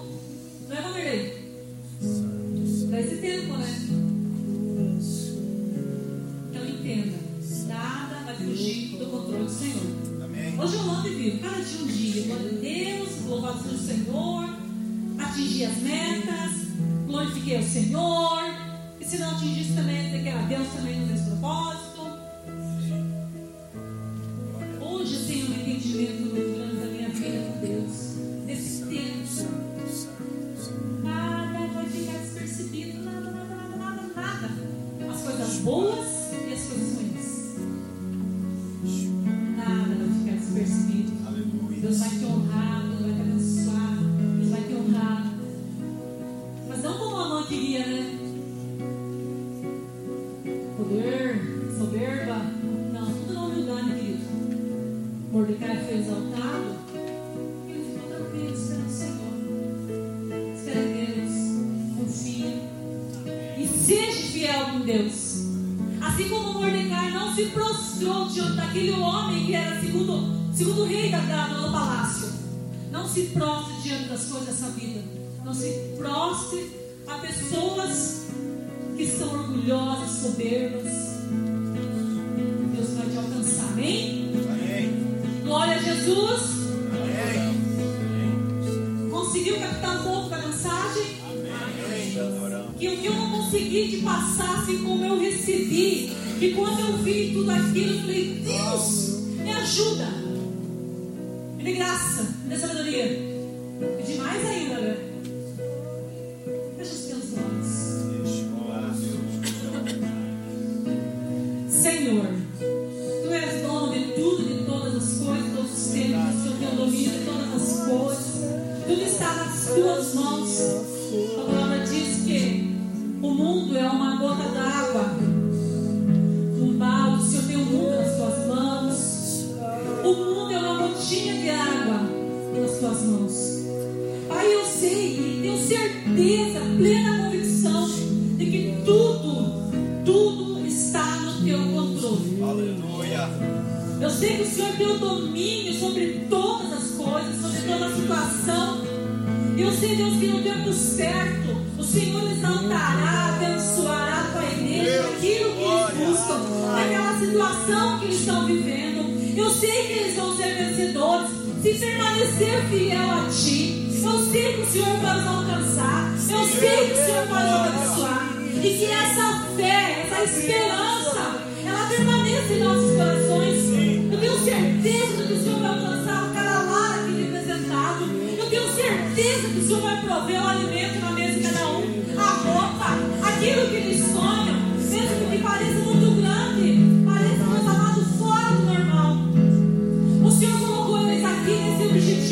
E vivo, cada dia. Glória a Deus, louvado seja o Senhor. Atingi as metas, glorifiquei o Senhor. E se não atingisse também, dizer que Deus também no mesmo propósito. situação que estão vivendo. Eu sei que eles vão ser vencedores. Se permanecer fiel a ti, eu sei que o Senhor vai nos alcançar. Eu sei que o Senhor vai nos abençoar. E que essa fé, essa esperança, ela permaneça em nossos corações. Eu tenho certeza que o Senhor vai alcançar o cara lá aqui representado. Eu tenho certeza que o Senhor vai prover o alimento na mesa de cada um, a roupa, aquilo que eles sonham.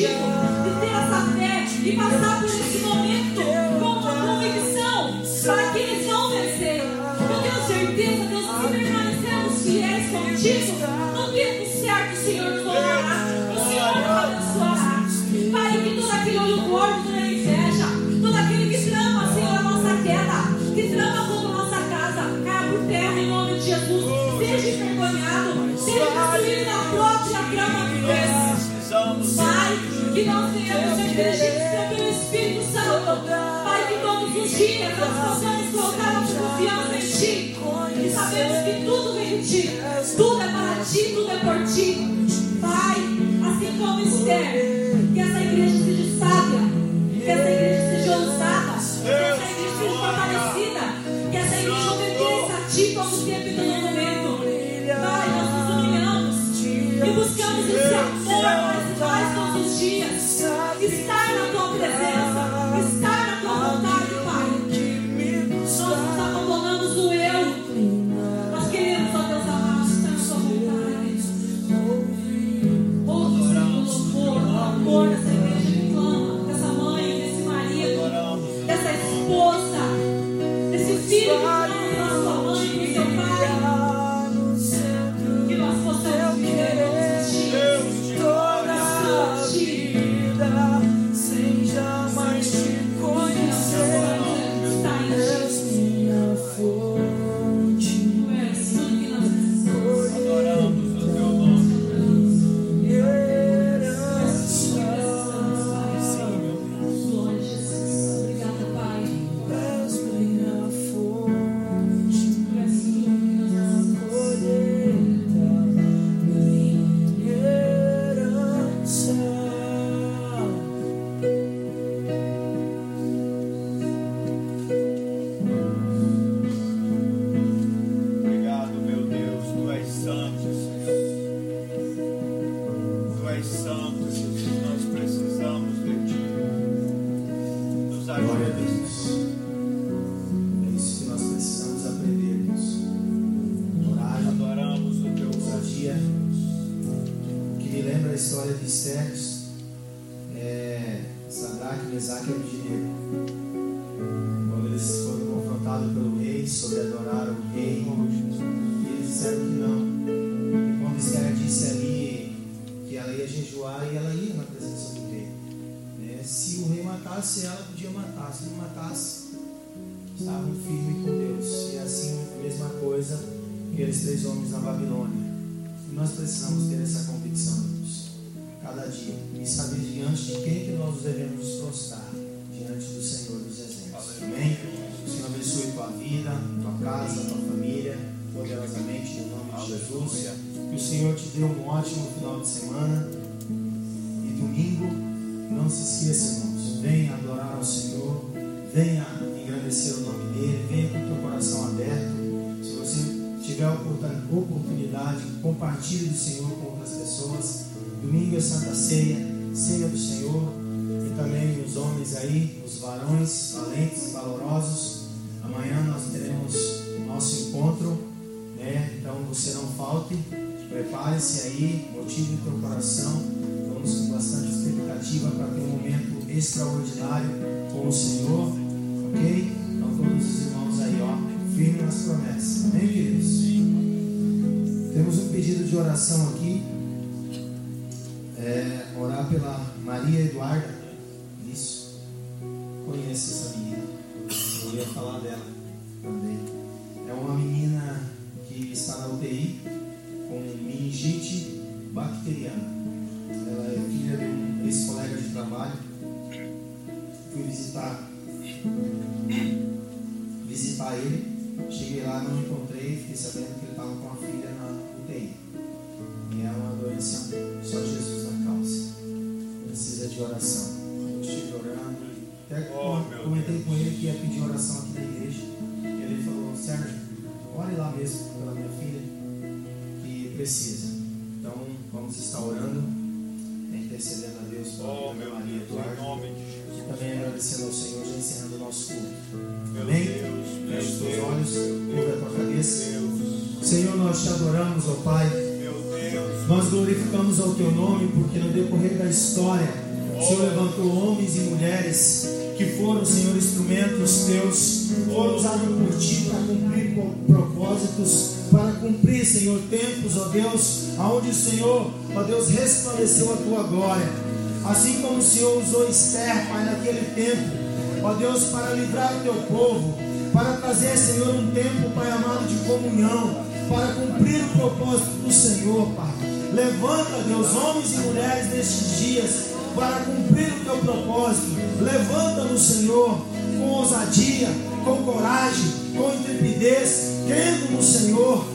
sentido de ter essa fé e passar por esse momento com uma convicção para que eles não venceram. Eu tenho certeza, Deus, que se permanecermos fiéis contigo, Jesus. coração. Instrumentos teus, foram usados por ti para cumprir propósitos, para cumprir, Senhor, tempos, ó Deus, aonde o Senhor, ó Deus, resplandeceu a tua glória. Assim como o Senhor usou Esther, Pai, naquele tempo, ó Deus, para livrar o teu povo, para trazer, Senhor, um tempo, Pai amado, de comunhão, para cumprir o propósito do Senhor, Pai. Levanta, Deus, homens e mulheres nestes dias, para cumprir o teu propósito. Levanta-nos, Senhor, com ousadia, com coragem, com intrepidez, crendo no Senhor,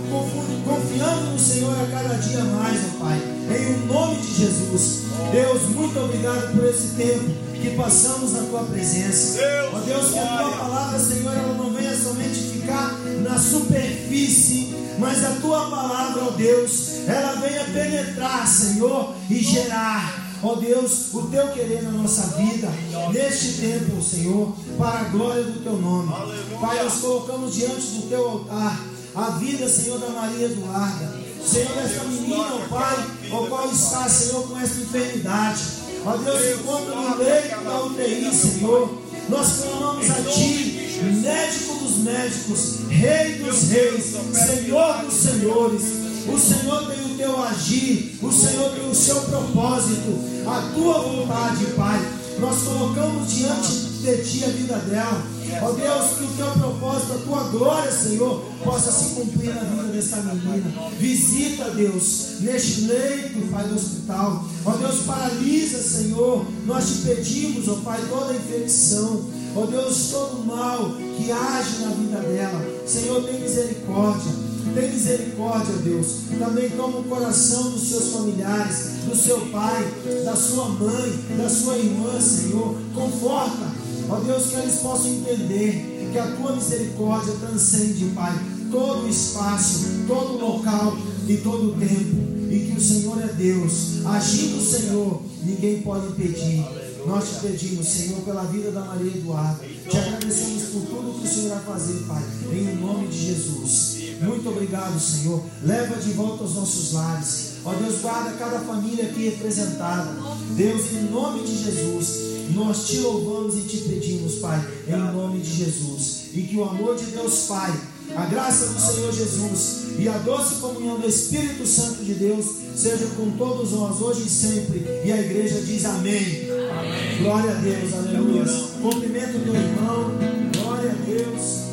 confiando no Senhor a cada dia mais, ó Pai. Em nome de Jesus. Deus, muito obrigado por esse tempo que passamos na tua presença. Deus, Ó Deus, que a tua palavra, Senhor, ela não venha somente ficar na superfície, mas a tua palavra, ó Deus, ela venha penetrar, Senhor, e gerar. Ó Deus, o teu querer na nossa vida, neste tempo, Senhor, para a glória do teu nome. Pai, nós colocamos diante do teu altar a vida, Senhor, da Maria Eduarda. Senhor, essa menina, ó Pai, o qual está, Senhor, com essa enfermidade. Ó Deus, encontra no leito da UTI, Senhor. Nós clamamos a Ti, médico dos médicos, Rei dos reis, Senhor dos senhores. O Senhor tem o teu agir, o Senhor tem o seu propósito, a tua vontade, Pai. Nós colocamos diante de Ti a vida dela. Ó Deus, que o teu propósito, a tua glória, Senhor, possa se cumprir na vida dessa menina. Visita, Deus, neste leito, Pai, do hospital. Ó Deus, paralisa, Senhor. Nós te pedimos, ó Pai, toda infecção. Ó Deus, todo mal que age na vida dela. Senhor, tem misericórdia. Tem misericórdia, Deus. Também toma o coração dos seus familiares, do seu pai, da sua mãe, da sua irmã, Senhor. Conforta, ó Deus, que eles possam entender que a tua misericórdia transcende, Pai, todo o espaço, todo o local e todo o tempo. E que o Senhor é Deus. Agindo o Senhor, ninguém pode impedir. Nós te pedimos, Senhor, pela vida da Maria Eduarda. Te agradecemos por tudo que o Senhor vai fazer, Pai, em nome de Jesus. Muito obrigado, Senhor. Leva de volta aos nossos lares. Ó Deus, guarda cada família aqui representada. Deus, em nome de Jesus, nós te louvamos e te pedimos, Pai, em nome de Jesus. E que o amor de Deus, Pai, a graça do Senhor Jesus e a doce comunhão do Espírito Santo de Deus seja com todos nós, hoje e sempre. E a igreja diz amém. Glória a Deus, aleluia. Cumprimento teu irmão. Glória a Deus.